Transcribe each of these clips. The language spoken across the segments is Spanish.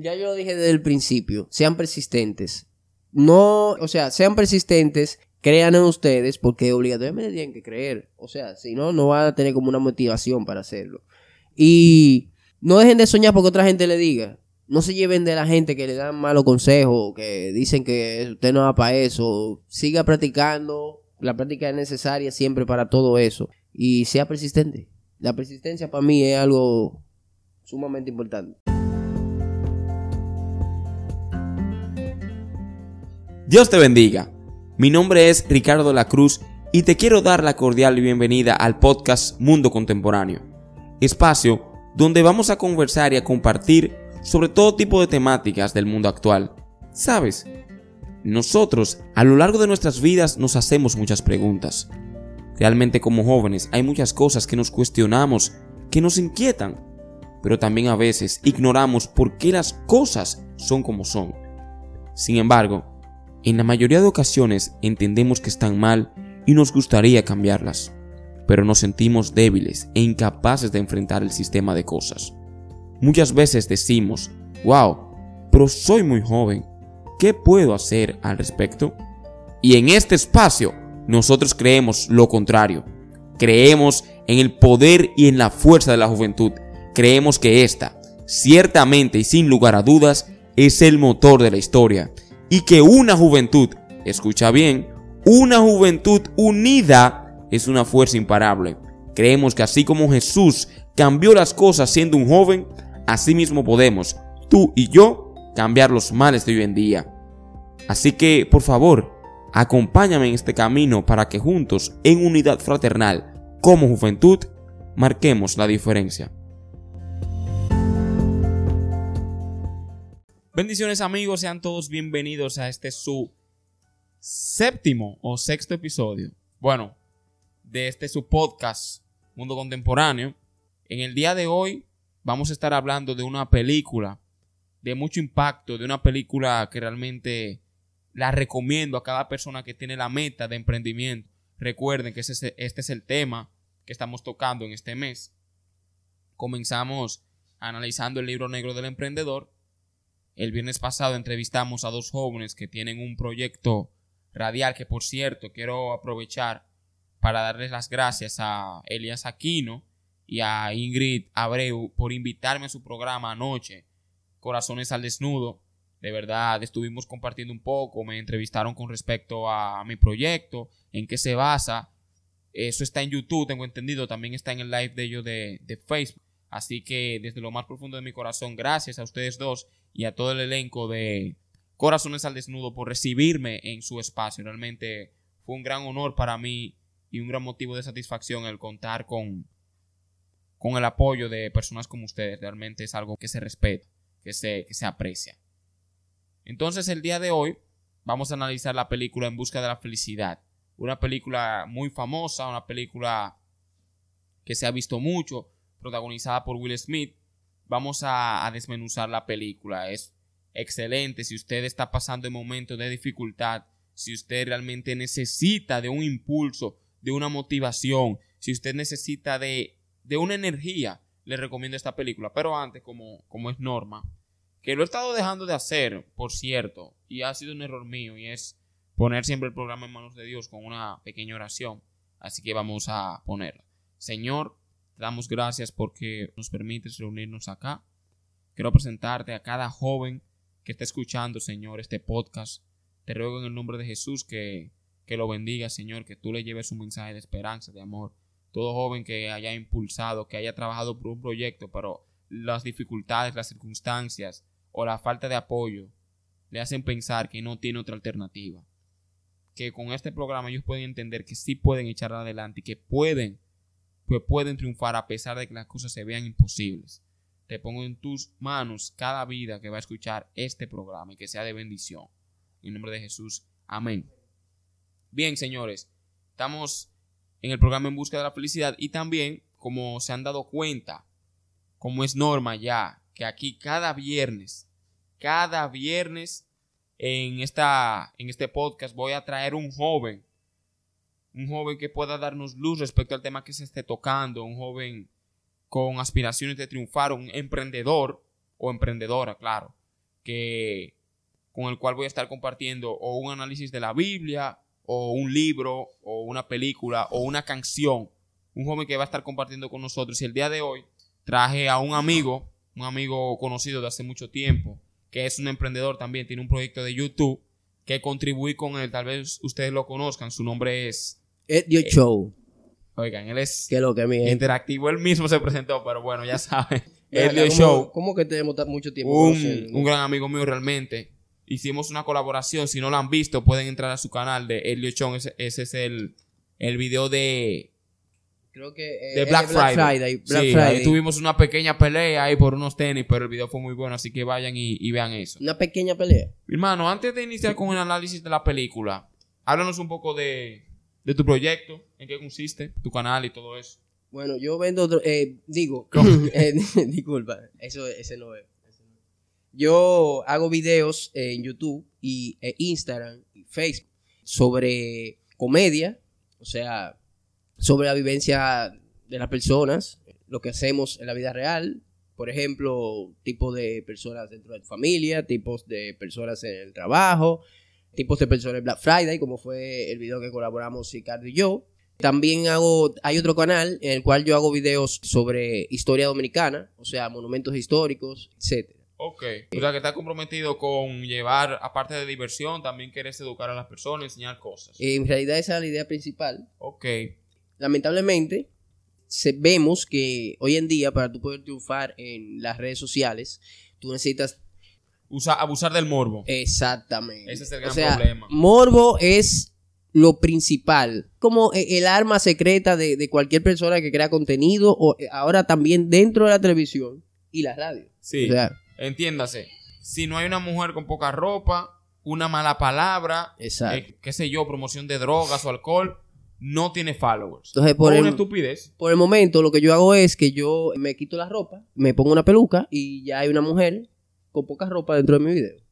Ya yo lo dije desde el principio, sean persistentes. No, o sea, sean persistentes, crean en ustedes, porque obligatoriamente tienen que creer. O sea, si no, no van a tener como una motivación para hacerlo. Y no dejen de soñar porque otra gente le diga. No se lleven de la gente que le dan malos consejos, que dicen que usted no va para eso. Siga practicando. La práctica es necesaria siempre para todo eso. Y sea persistente. La persistencia para mí es algo sumamente importante. Dios te bendiga. Mi nombre es Ricardo La Cruz y te quiero dar la cordial bienvenida al podcast Mundo Contemporáneo, espacio donde vamos a conversar y a compartir sobre todo tipo de temáticas del mundo actual. ¿Sabes? Nosotros a lo largo de nuestras vidas nos hacemos muchas preguntas. Realmente como jóvenes hay muchas cosas que nos cuestionamos, que nos inquietan, pero también a veces ignoramos por qué las cosas son como son. Sin embargo, en la mayoría de ocasiones entendemos que están mal y nos gustaría cambiarlas, pero nos sentimos débiles e incapaces de enfrentar el sistema de cosas. Muchas veces decimos, wow, pero soy muy joven, ¿qué puedo hacer al respecto? Y en este espacio nosotros creemos lo contrario. Creemos en el poder y en la fuerza de la juventud. Creemos que esta, ciertamente y sin lugar a dudas, es el motor de la historia y que una juventud, escucha bien, una juventud unida es una fuerza imparable. Creemos que así como Jesús cambió las cosas siendo un joven, así mismo podemos, tú y yo, cambiar los males de hoy en día. Así que, por favor, acompáñame en este camino para que juntos, en unidad fraternal, como juventud, marquemos la diferencia. Bendiciones amigos, sean todos bienvenidos a este su séptimo o sexto episodio. Bueno, de este su podcast Mundo Contemporáneo. En el día de hoy vamos a estar hablando de una película de mucho impacto, de una película que realmente la recomiendo a cada persona que tiene la meta de emprendimiento. Recuerden que este es el tema que estamos tocando en este mes. Comenzamos analizando el libro negro del emprendedor el viernes pasado entrevistamos a dos jóvenes que tienen un proyecto radial que por cierto quiero aprovechar para darles las gracias a Elias Aquino y a Ingrid Abreu por invitarme a su programa anoche, Corazones al Desnudo. De verdad, estuvimos compartiendo un poco, me entrevistaron con respecto a mi proyecto, en qué se basa. Eso está en YouTube, tengo entendido, también está en el live de ellos de, de Facebook. Así que desde lo más profundo de mi corazón, gracias a ustedes dos y a todo el elenco de Corazones al Desnudo por recibirme en su espacio. Realmente fue un gran honor para mí y un gran motivo de satisfacción el contar con, con el apoyo de personas como ustedes. Realmente es algo que se respeta, que se, que se aprecia. Entonces el día de hoy vamos a analizar la película En Busca de la Felicidad. Una película muy famosa, una película que se ha visto mucho, protagonizada por Will Smith. Vamos a, desmenuzar la película. Es excelente si usted está pasando en momentos de dificultad, si usted realmente necesita de un impulso, de una motivación, si usted necesita de, de una energía, le recomiendo esta película. Pero antes, como, como es norma, que lo he estado dejando de hacer, por cierto, y ha sido un error mío, y es poner siempre el programa en manos de Dios con una pequeña oración. Así que vamos a ponerla. Señor, damos gracias porque nos permites reunirnos acá. Quiero presentarte a cada joven que está escuchando, Señor, este podcast. Te ruego en el nombre de Jesús que, que lo bendiga, Señor, que tú le lleves un mensaje de esperanza, de amor. Todo joven que haya impulsado, que haya trabajado por un proyecto, pero las dificultades, las circunstancias o la falta de apoyo le hacen pensar que no tiene otra alternativa. Que con este programa ellos pueden entender que sí pueden echar adelante y que pueden pues pueden triunfar a pesar de que las cosas se vean imposibles. Te pongo en tus manos cada vida que va a escuchar este programa y que sea de bendición. En nombre de Jesús. Amén. Bien, señores, estamos en el programa En Busca de la Felicidad y también, como se han dado cuenta, como es norma ya, que aquí cada viernes, cada viernes en, esta, en este podcast voy a traer un joven un joven que pueda darnos luz respecto al tema que se esté tocando, un joven con aspiraciones de triunfar, un emprendedor o emprendedora, claro, que con el cual voy a estar compartiendo o un análisis de la Biblia o un libro o una película o una canción. Un joven que va a estar compartiendo con nosotros. Y el día de hoy traje a un amigo, un amigo conocido de hace mucho tiempo, que es un emprendedor también, tiene un proyecto de YouTube que contribuí con él. Tal vez ustedes lo conozcan. Su nombre es. Edio Eh, Show. Oigan, él es Que lo que mi gente. interactivo. Él mismo se presentó, pero bueno, ya saben. ¿cómo- Show. ¿Cómo que tenemos mucho tiempo? un, un gran amigo mío realmente. Hicimos una colaboración. Si no lo han visto, pueden entrar a su canal de Elio Chong. Ese, ese es el, el video de, Creo que. eh, de Black, Friday. Black Sí, Friday. ahí tuvimos una pequeña pelea ahí por unos tenis, pero el video fue muy bueno, así que vayan y, y vean eso. Una pequeña pelea. Hermano, antes de iniciar con el análisis de la película, háblanos un poco de, de tu proyecto, en qué consiste, tu canal y todo eso. Bueno, yo vendo. otro- eh, digo. eh, disculpa. Eso, ese no es. Yo hago videos en YouTube y eh, Instagram y Facebook sobre comedia. O sea, sobre la vivencia de las personas, lo que hacemos en la vida real. Por ejemplo, tipos de personas dentro de tu familia, tipos de personas en el trabajo, tipos de personas en Black Friday, como fue el video que colaboramos Ricardo y yo. También hago, hay otro canal en el cual yo hago videos sobre historia dominicana, o sea, monumentos históricos, etcétera. Ok. O sea, que estás comprometido con llevar, aparte de diversión, también quieres educar a las personas, enseñar cosas. En realidad esa es la idea principal. Ok. Lamentablemente, se- vemos que hoy en día para tú poder triunfar en las redes sociales, tú necesitas Usa, abusar del morbo. exactamente. Ese es el gran o sea, problema. Morbo es lo principal, como e- el arma secreta de, de cualquier persona que crea contenido o eh, ahora también dentro de la televisión y la radio. Sí. O sea, Entiéndase. Si no hay una mujer con poca ropa, una mala palabra, exacto. eh, qué sé yo, promoción de drogas o alcohol, no tiene followers. Entonces, por el- una estupidez. Por el momento, lo que yo hago es que yo me quito la ropa, me pongo una peluca y ya hay una mujer con poca ropa dentro de mi video.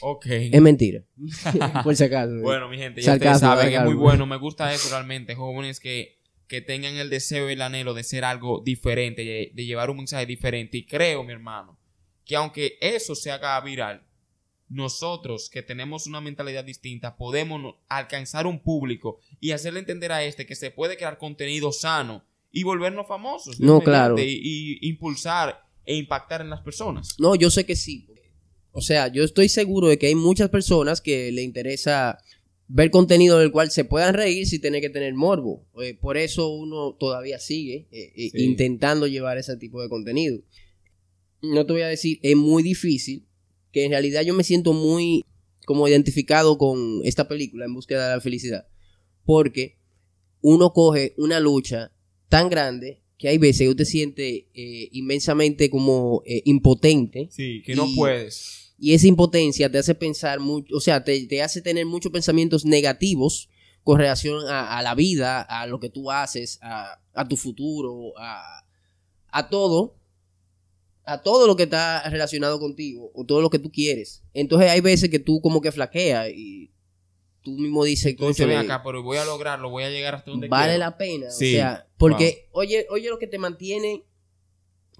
Ok. Es mentira. por si acaso. Bueno, mi gente, ya Sarcasmo, ustedes saben, es sarcasmo. muy bueno. Me gusta eso realmente. Jóvenes que, que tengan el deseo y el anhelo de ser algo diferente, de, de llevar un mensaje diferente. Y creo, mi hermano, que aunque eso se haga viral, nosotros que tenemos una mentalidad distinta podemos alcanzar un público y hacerle entender a este que se puede crear contenido sano y volvernos famosos. No, claro. Y, y impulsar e impactar en las personas. No, yo sé que sí. O sea, yo estoy seguro de que hay muchas personas que le interesa ver contenido del cual se puedan reír sin tener que tener morbo. Eh, por eso uno todavía sigue eh, eh, Sí. intentando llevar ese tipo de contenido. No te voy a decir, es muy difícil, que en realidad yo me siento muy como identificado con esta película en búsqueda de la felicidad. Porque uno coge una lucha tan grande que hay veces que usted siente eh, inmensamente como eh, impotente Sí, que no puedes. y esa impotencia te hace pensar mucho, o sea, te, te hace tener muchos pensamientos negativos con relación a, a la vida, a lo que tú haces, a, a tu futuro, a, a todo, a todo lo que está relacionado contigo o todo lo que tú quieres. Entonces hay veces que tú como que flaqueas y tú mismo dices, "Cónchale, ven acá, pero voy a lograrlo, voy a llegar hasta donde vale quiero". la pena. Sí, O sea, porque, oye, oye lo que te mantiene,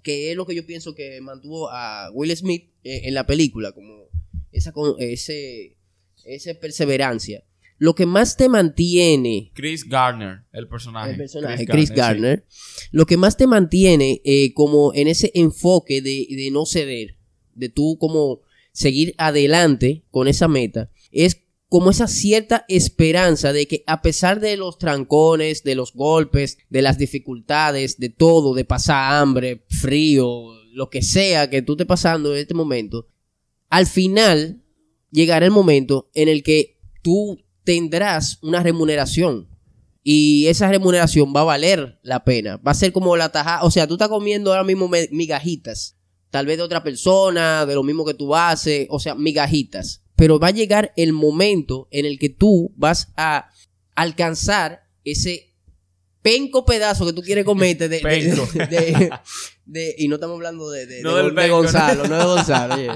que es lo que yo pienso que mantuvo a Will Smith eh, en la película, como esa, ese, esa perseverancia. Lo que más te mantiene, Chris Gardner, el personaje. el personaje, Chris Gardner, sí. lo que más te mantiene eh, como en ese enfoque de, de no ceder, de tú como seguir adelante con esa meta, es como esa cierta esperanza de que a pesar de los trancones, de los golpes, de las dificultades, de todo, de pasar hambre, frío, lo que sea que tú estés pasando en este momento, al final llegará el momento en el que tú tendrás una remuneración y esa remuneración va a valer la pena. Va a ser como la taja, o sea, tú estás comiendo ahora mismo migajitas, tal vez de otra persona, de lo mismo que tú haces, o sea, migajitas. Pero va a llegar el momento en el que tú vas a alcanzar ese penco pedazo que tú quieres comerte de, y no estamos hablando de, No de- del penco, Gonzalo, no de Gonzalo. oye.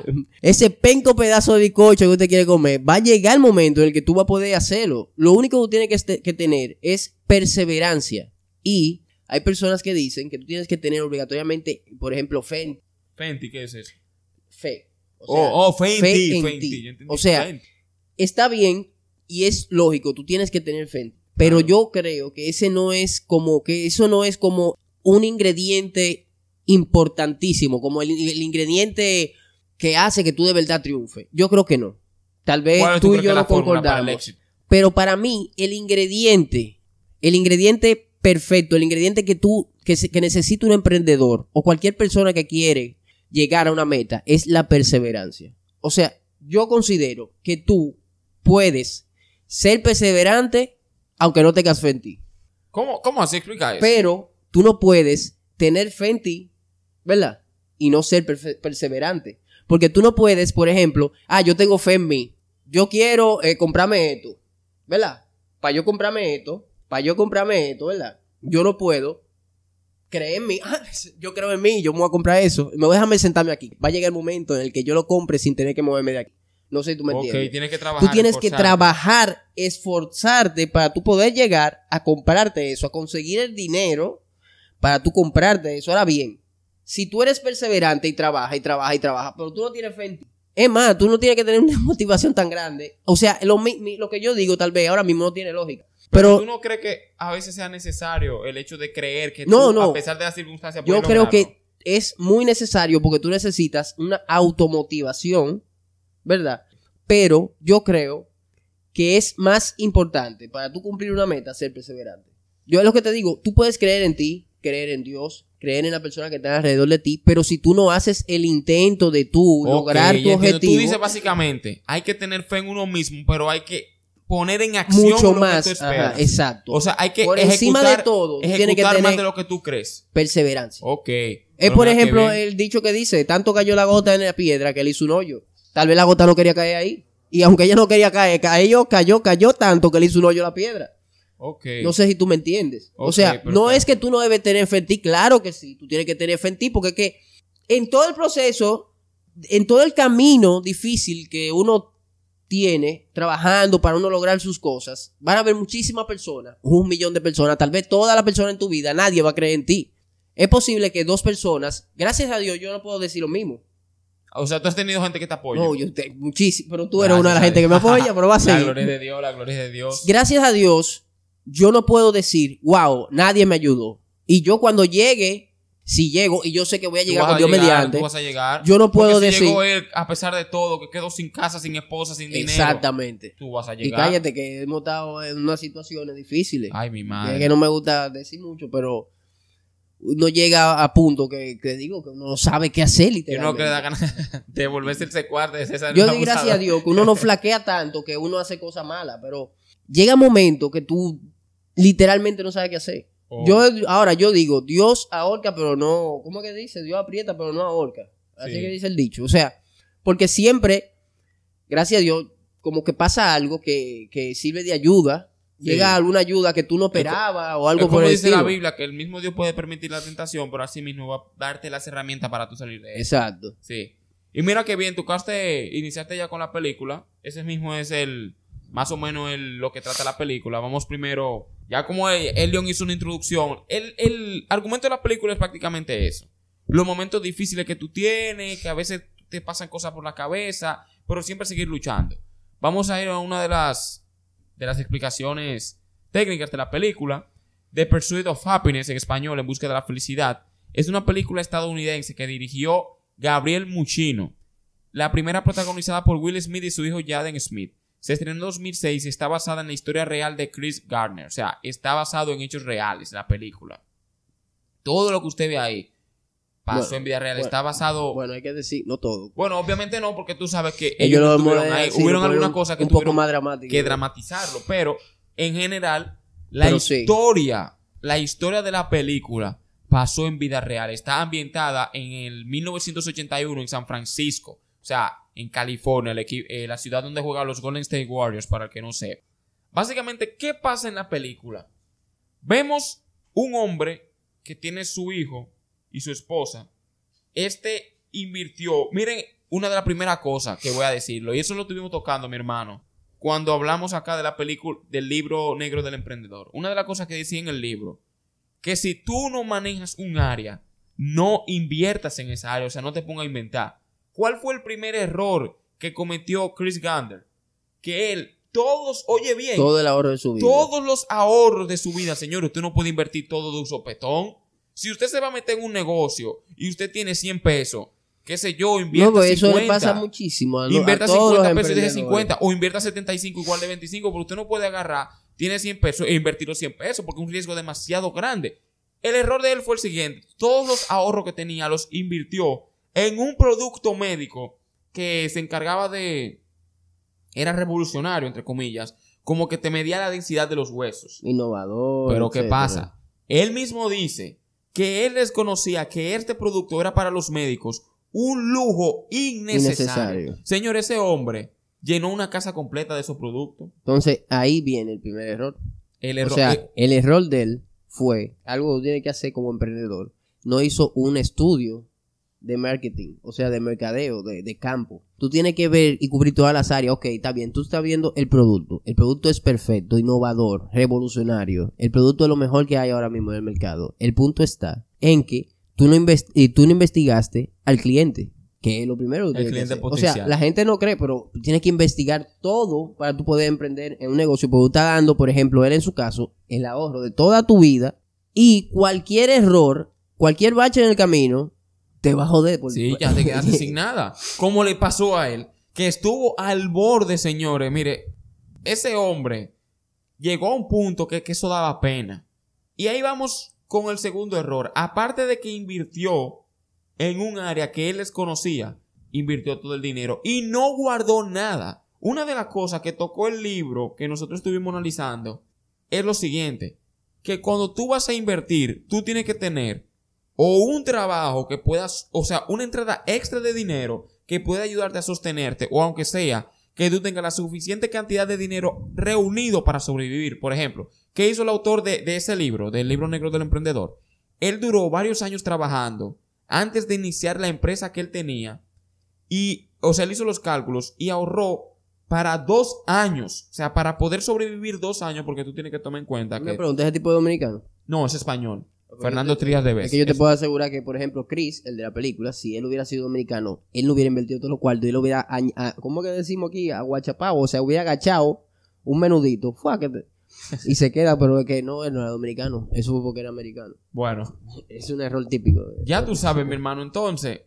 Ese penco pedazo de bizcocho que usted quiere comer, va a llegar el momento en el que tú vas a poder hacerlo. Lo único que tú tienes que, este- que tener es perseverancia. Y hay personas que dicen que tú tienes que tener obligatoriamente, por ejemplo, fe. en- Fenty, ¿qué es eso? fe. O sea, oh, oh, fe en fe ti, en fe en ti. ti. Yo entendí O sea, fe está bien y es lógico, tú tienes que tener fe. en ti. Pero Claro. yo creo que ese no es como, que eso no es como un ingrediente importantísimo, como el, el ingrediente que hace que tú de verdad triunfe. Yo creo que no. Tal vez ¿Cuál tú y yo no para concordamos. éxito? Pero para mí, el ingrediente, el ingrediente perfecto, el ingrediente que tú, que, se- que necesita un emprendedor o cualquier persona que quiere llegar a una meta es la perseverancia. O sea, yo considero que tú puedes ser perseverante aunque no tengas fe en ti. ¿Cómo, ¿Cómo así explica eso? Pero tú no puedes tener fe en ti, ¿verdad? Y no ser perseverante. Porque tú no puedes, por ejemplo, ah, yo tengo fe en mí. Yo quiero eh, comprarme esto, ¿verdad? Para yo comprarme esto, para yo comprarme esto, ¿verdad? Yo no puedo creer en mí. Ah, yo creo en mí, yo me voy a comprar eso. Me voy a dejarme sentarme aquí. Va a llegar el momento en el que yo lo compre sin tener que moverme de aquí. No sé si tú me entiendes. tienes que trabajar. Tú tienes que trabajar, esforzarte para tú poder llegar a comprarte eso, a conseguir el dinero para tú comprarte eso. Ahora bien, si tú eres perseverante y trabajas y trabajas y trabajas, pero tú no tienes fe en ti. Es más, tú no tienes que tener una motivación tan grande. O sea, lo, mi- mi- lo que yo digo tal vez ahora mismo no tiene lógica. Pero, tú no crees que a veces sea necesario el hecho de creer que No, tú, no. a pesar de las circunstancias, yo creo lograrlo? que es muy necesario porque tú necesitas una automotivación, ¿verdad? Pero yo creo que es más importante para tú cumplir una meta ser perseverante. Yo es lo que te digo, tú puedes creer en ti, creer en Dios, creer en la persona que está alrededor de ti, pero si tú no haces el intento de tú Ok, lograr tu objetivo, Tú dices básicamente, hay que tener fe en uno mismo, pero hay que poner en acción mucho lo que más, tú ajá, esperas. exacto. O sea, hay que Por ejecutar, encima de todo, tienes que ejecutar más tener- de lo que tú crees. perseverancia. Ok. Es por ejemplo el dicho que dice, tanto cayó la gota en la piedra que él hizo un hoyo. Tal vez la gota no quería caer ahí. Y aunque ella no quería caer, cayó, cayó, cayó tanto que le hizo un hoyo a la piedra. Ok. No sé si tú me entiendes. o sea, perfecto. no es que tú no debes tener fe en ti, claro que sí, tú tienes que tener fe en ti, porque es que en todo el proceso, en todo el camino difícil que uno tiene trabajando para uno lograr sus cosas, van a haber muchísimas personas, un millón de personas, tal vez toda la persona en tu vida, nadie va a creer en ti. Es posible que dos personas, gracias a Dios, yo no puedo decir lo mismo. O sea, tú has tenido gente que te apoya. No, yo te, muchísimo, pero tú eres una de las Gracias gente que me apoya, pero va a La seguir. gloria de Dios, la gloria de Dios. Gracias a Dios, yo no puedo decir, wow, nadie me ayudó. Y yo cuando llegue, si llego, y yo sé que voy a llegar con Dios mediante, tú vas a llegar. yo no puedo Porque si decir- llegó él, a pesar de todo, que quedó sin casa, sin esposa, sin dinero. exactamente. Tú vas a Y llegar. cállate que hemos estado en unas situaciones difíciles. Ay, mi Es madre. que no me gusta decir mucho, pero uno llega a punto que, que digo que uno no sabe qué hacer Y uno que le da ganas de volverse el secuarte de César. Yo doy gracias a Dios que uno no flaquea tanto que uno hace cosas malas, pero llega un momento que tú literalmente no sabes qué hacer. Oh. Yo ahora yo digo, Dios ahorca, pero no, ¿cómo es que dice? Dios aprieta, pero no ahorca. Así Sí. que dice el dicho. O sea, porque siempre, gracias a Dios, como que pasa algo que, que sirve de ayuda. Sí. Llega alguna ayuda que tú no esperabas o algo Es como por el dice la. Biblia, que el mismo Dios puede permitir la tentación, pero así mismo va a darte las herramientas para tú salir de eso. Exacto. Sí. Y mira que bien, tú caste, iniciaste ya con la película. Ese mismo es el, más o menos el, lo que trata la película. Vamos primero, ya como el, Elion hizo una introducción, el, el argumento de la película es prácticamente eso. Los momentos difíciles que tú tienes, que a veces te pasan cosas por la cabeza, pero siempre seguir luchando. Vamos a ir a una de las, de las explicaciones técnicas de la película. The Pursuit of Happiness, en español, En Busca de la Felicidad. Es una película estadounidense que dirigió Gabriel Muchino. La primera protagonizada por Will Smith y su hijo Jaden Smith. Se estrenó en 2006 y está basada en la historia real de Chris Gardner. O sea, está basado en hechos reales la película. Todo lo que usted ve ahí pasó Bueno, en vida real. bueno, está basado... Bueno. Bueno, hay que decir, no todo. obviamente no, porque tú sabes que Ellos ellos no ahí. sí, Hubieron ponen cosas que un poco más que dramatizarlo, pero en general la Pero sí. historia, la historia de la película pasó en vida real. Está ambientada en el 1981 en San Francisco, o sea, en California, eh, la ciudad donde juegan los Golden State Warriors, para el que no sepa. Básicamente, ¿qué pasa en la película? Vemos un hombre que tiene su hijo y su esposa. Este invirtió, miren, una de las primeras cosas que voy a decirlo, y eso lo estuvimos tocando, mi hermano, cuando hablamos acá de la película, del libro negro del emprendedor. Una de las cosas que decía en el libro, que si tú no manejas un área, no inviertas en esa área, o sea, no te pongas a inventar. ¿Cuál fue el primer error que cometió Chris Gander? Que él, todos, oye bien, Todo el ahorro de su vida. todos los ahorros de su vida, señor, usted no puede invertir todo de un sopetón. Si usted se va a meter en un negocio y usted tiene 100 pesos, qué sé yo, invierta No, eso 50. le pasa muchísimo. A, lo- Invierta a todos 50 los pesos y deje emprendedores. 50. O invierta 75 igual de 25. Pero usted no puede agarrar, tiene 100 pesos e invertir los 100 pesos porque es un riesgo demasiado grande. El error de él fue el siguiente. Todos los ahorros que tenía los invirtió en un producto médico que se encargaba de... Era revolucionario, entre comillas. Como que te medía la densidad de los huesos. Innovador. Pero ¿qué pasa? Él mismo dice que él desconocía que este producto era para los médicos un lujo innecesario. Innecesario. Señor, ese hombre llenó una casa completa de esos productos. Entonces, ahí viene el primer error. El O error. sea, eh, el error de él fue algo que tiene que hacer como emprendedor. No hizo un estudio de marketing, o sea, de mercadeo, de, de campo. Tú tienes que ver y cubrir todas las áreas. Ok, está bien, tú estás viendo el producto. El producto es perfecto, innovador, revolucionario. El producto es lo mejor que hay ahora mismo en el mercado. El punto está en que tú no, tú no investigaste al cliente. Que es lo primero que El tienes que cliente hacer. O sea, potencial. la gente no cree, pero tienes que investigar todo para tú poder emprender en un negocio. Porque tú estás dando, por ejemplo, él en su caso, el ahorro de toda tu vida y cualquier error, cualquier bache en el camino, te va a joder. por- sí, ya te quedaste sin nada. ¿Cómo le pasó a él? Que estuvo al borde, señores. Mire, ese hombre llegó a un punto que, que eso daba pena. Y ahí vamos con el segundo error. Aparte de que invirtió en un área que él desconocía, invirtió todo el dinero y no guardó nada. Una de las cosas que tocó el libro que nosotros estuvimos analizando es lo siguiente, que cuando tú vas a invertir, tú tienes que tener o un trabajo que puedas, o sea, una entrada extra de dinero que pueda ayudarte a sostenerte, o aunque sea que tú tengas la suficiente cantidad de dinero reunido para sobrevivir. Por ejemplo, ¿qué hizo el autor de, de ese libro, del libro negro del emprendedor? Él duró varios años trabajando antes de iniciar la empresa que él tenía y, o sea, él hizo los cálculos y ahorró para dos años, o sea, para poder sobrevivir dos años, porque tú tienes que tomar en cuenta Me que... pregunté ese tipo de dominicano. No, es español. Fernando Trías de Es Bes. que yo te Es- puedo asegurar que, por ejemplo, Chris, el de la película, si él hubiera sido dominicano, él no hubiera invertido todos los cuartos, él hubiera, a- ¿cómo que decimos aquí? Aguachapado, o sea, hubiera agachado un menudito, fue que te- y se queda, pero es que no, él no era dominicano, eso fue porque era americano. Bueno, Es un error típico. Ya tú sabes, mi hermano. Entonces,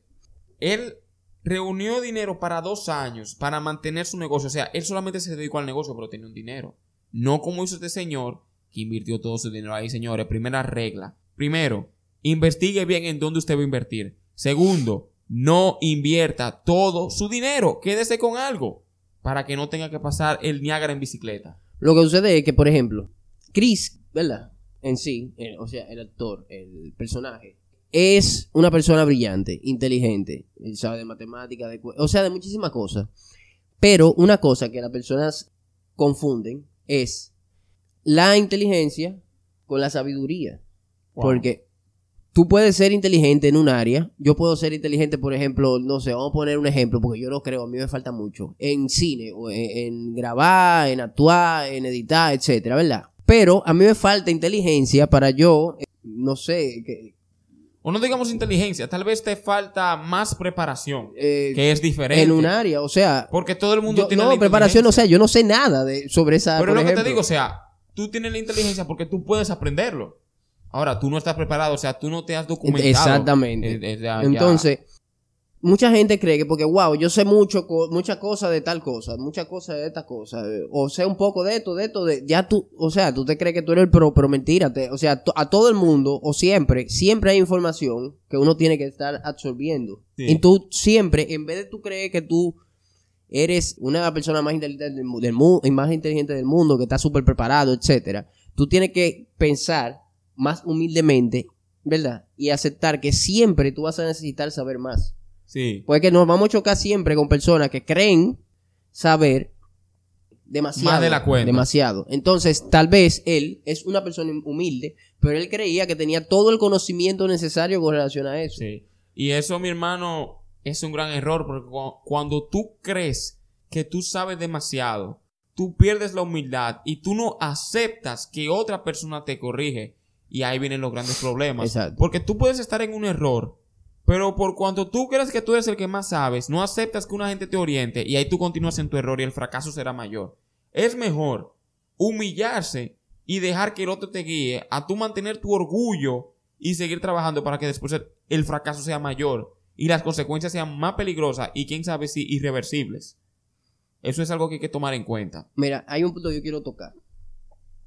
él reunió dinero para dos años para mantener su negocio. O sea, él solamente se dedicó al negocio, pero tenía un dinero. No como hizo este señor que invirtió todo su dinero ahí, señores. Primera regla. Primero, investigue bien en dónde usted va a invertir. Segundo, no invierta todo su dinero. Quédese con algo para que no tenga que pasar el Niágara en bicicleta. Lo que sucede es que, por ejemplo, Chris, ¿verdad? En sí, eh, o sea, el actor, el personaje, es una persona brillante, inteligente, él sabe de matemáticas, de, o sea, de muchísimas cosas. Pero una cosa que las personas confunden es la inteligencia con la sabiduría. Wow. Porque tú puedes ser inteligente en un área. Yo puedo ser inteligente, por ejemplo, no sé, vamos a poner un ejemplo, porque yo lo creo, a mí me falta mucho. En cine, o en, en grabar, en actuar, en editar, etcétera, ¿verdad? Pero a mí me falta inteligencia para yo, eh, no sé, que, O no digamos inteligencia, tal vez te falta más preparación, eh, que es diferente. en un área, o sea, Porque todo el mundo yo- tiene no, la preparación, o sea, yo no sé nada de, sobre esa. Pero por lo que te ejemplo. digo, o sea, tú tienes la inteligencia porque tú puedes aprenderlo. Ahora, tú no estás preparado, o sea, tú no te has documentado. Exactamente. Eh, eh, ya- ya. Entonces, mucha gente cree que porque, wow, yo sé mucho, co- muchas cosas de tal cosa, muchas cosas de esta cosa, eh, o sé un poco de esto, de esto, de, ya tú, o sea, tú te crees que tú eres el pro, pero mentira, te- o sea, a todo el mundo, o siempre, siempre hay información que uno tiene que estar absorbiendo. Sí. Y tú siempre, en vez de tú creer que tú eres una de las personas más inteligentes del, mu- del mu- y más inteligente del mundo, que está súper preparado, etcétera, tú tienes que pensar más humildemente, ¿verdad? Y aceptar que siempre tú vas a necesitar saber más. Sí. Porque nos vamos a chocar siempre con personas que creen saber demasiado. Más de la cuenta. Demasiado. Entonces, tal vez él es una persona humilde, pero él creía que tenía todo el conocimiento necesario con relación a eso. Sí. Y eso, mi hermano, es un gran error porque cu- cuando tú crees que tú sabes demasiado, tú pierdes la humildad y tú no aceptas que otra persona te corrige. Y ahí vienen los grandes problemas. Exacto. Porque tú puedes estar en un error, Pero por cuanto tú crees que tú eres el que más sabes, no aceptas que una gente te oriente y ahí tú continúas en tu error y el fracaso será mayor. Es mejor humillarse y dejar que el otro te guíe a tú mantener tu orgullo y seguir trabajando para que después el- el fracaso sea mayor y las consecuencias sean más peligrosas y quién sabe si irreversibles. Eso es algo que hay que tomar en cuenta. Mira, hay un punto que yo quiero tocar.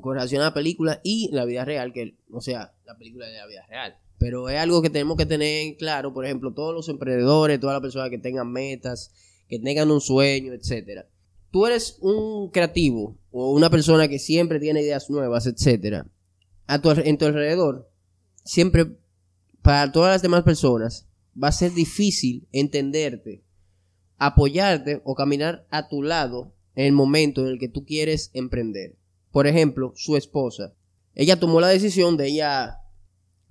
Con relación a la película y la vida real, que, o sea, la película de la vida real. Pero es algo que tenemos que tener en claro, por ejemplo, todos los emprendedores, todas las personas que tengan metas, que tengan un sueño, etcétera. Tú eres un creativo o una persona que siempre tiene ideas nuevas, etcétera. A en tu alrededor, siempre para todas las demás personas va a ser difícil entenderte, apoyarte o caminar a tu lado en el momento en el que tú quieres emprender. Por ejemplo, su esposa. Ella tomó la decisión de ella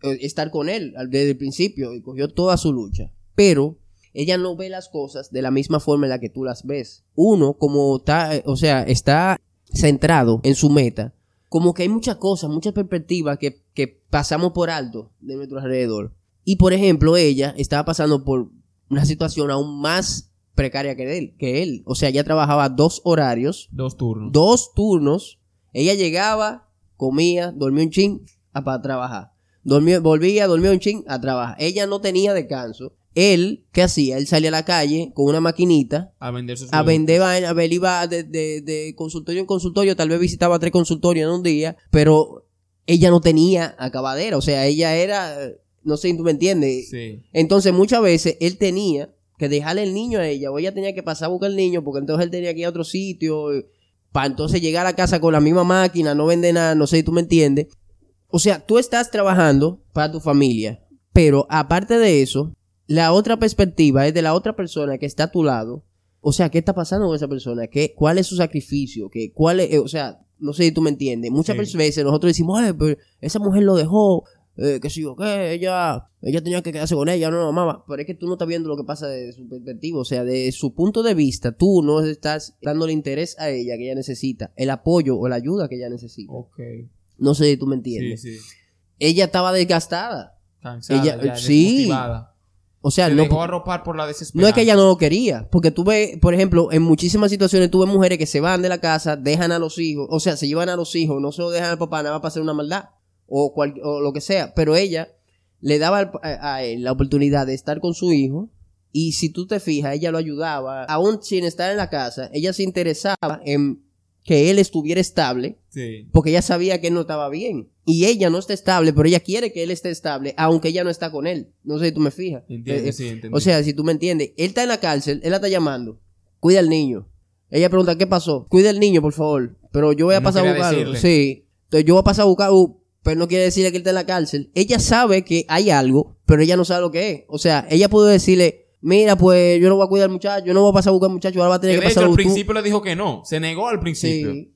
eh, estar con él desde el principio y cogió toda su lucha. Pero ella no ve las cosas de la misma forma en la que tú las ves. Uno, como está, o sea, está centrado en su meta, como que hay muchas cosas, muchas perspectivas que, que pasamos por alto de nuestro alrededor. Y por ejemplo, ella estaba pasando por una situación aún más precaria que él, que él. O sea, ella trabajaba dos horarios, Dos turnos. dos turnos. Ella llegaba, comía, dormía un chin a para trabajar. Dormía, volvía, dormía un chin a trabajar. Ella no tenía descanso. Él, ¿qué hacía? Él salía a la calle con una maquinita a vender sus a vender a ver, iba de, de- de consultorio en consultorio, tal vez visitaba tres consultorios en un día, pero ella no tenía acabadera, o sea, ella era, no sé si tú me entiendes. Sí. Entonces muchas veces él tenía que dejarle el niño a ella, o ella tenía que pasar a buscar el niño, porque entonces él tenía que ir a otro sitio, para entonces llegar a casa con la misma máquina, no vender nada, no sé si tú me entiendes. O sea, tú estás trabajando para tu familia, pero aparte de eso, la otra perspectiva es de la otra persona que está a tu lado. O sea, ¿qué está pasando con esa persona? ¿Qué, ¿Cuál es su sacrificio? ¿Qué, cuál es, eh, o sea, no sé si tú me entiendes. Muchas Sí. veces nosotros decimos, "Ay, pero esa mujer lo dejó, eh, que si yo qué, ella, ella tenía que quedarse con ella, no lo amaba. Pero es que tú no estás viendo lo que pasa desde su perspectiva, o sea, de su punto de vista, tú no estás dándole interés a ella que ella necesita, el apoyo o la ayuda que ella necesita. Ok. No sé si tú me Sí, entiendes. sí. Ella estaba desgastada. Cansada, Ella- ya, sí. O sea, Se no, dejó arropar por la desesperación. no es que ella no lo quería, porque tú ves, por ejemplo, en muchísimas situaciones tuve mujeres que se van de la casa, dejan a los hijos, o sea, se llevan a los hijos, no se lo dejan al papá nada más para hacer una maldad o, cual- o lo que sea, pero ella le daba a, a él la oportunidad de estar con su hijo y si tú te fijas, ella lo ayudaba, aún sin estar en la casa, ella se interesaba en que él estuviera estable Sí. porque ella sabía que él no estaba bien. Y ella no está estable, pero ella quiere que él esté estable, aunque ella no está con él. No sé si tú me fijas. Entiendo, Eh, sí, entendí. O sea, si tú me entiendes, él está en la cárcel, él la está llamando. Cuida al niño. Ella pregunta, ¿qué pasó? Cuida al niño, por favor. Pero yo voy a No pasar a buscarlo. decirle. Sí. Entonces yo voy a pasar a buscar, uh, pero no quiere decirle que él está en la cárcel. Ella sabe que hay algo, pero ella no sabe lo que es. O sea, ella puede decirle, mira, pues yo no voy a cuidar al muchacho, yo no voy a pasar a buscar al muchacho, ahora va a tener Que que, hecho, pasar al tú". principio le dijo que no. Se negó al principio. Sí.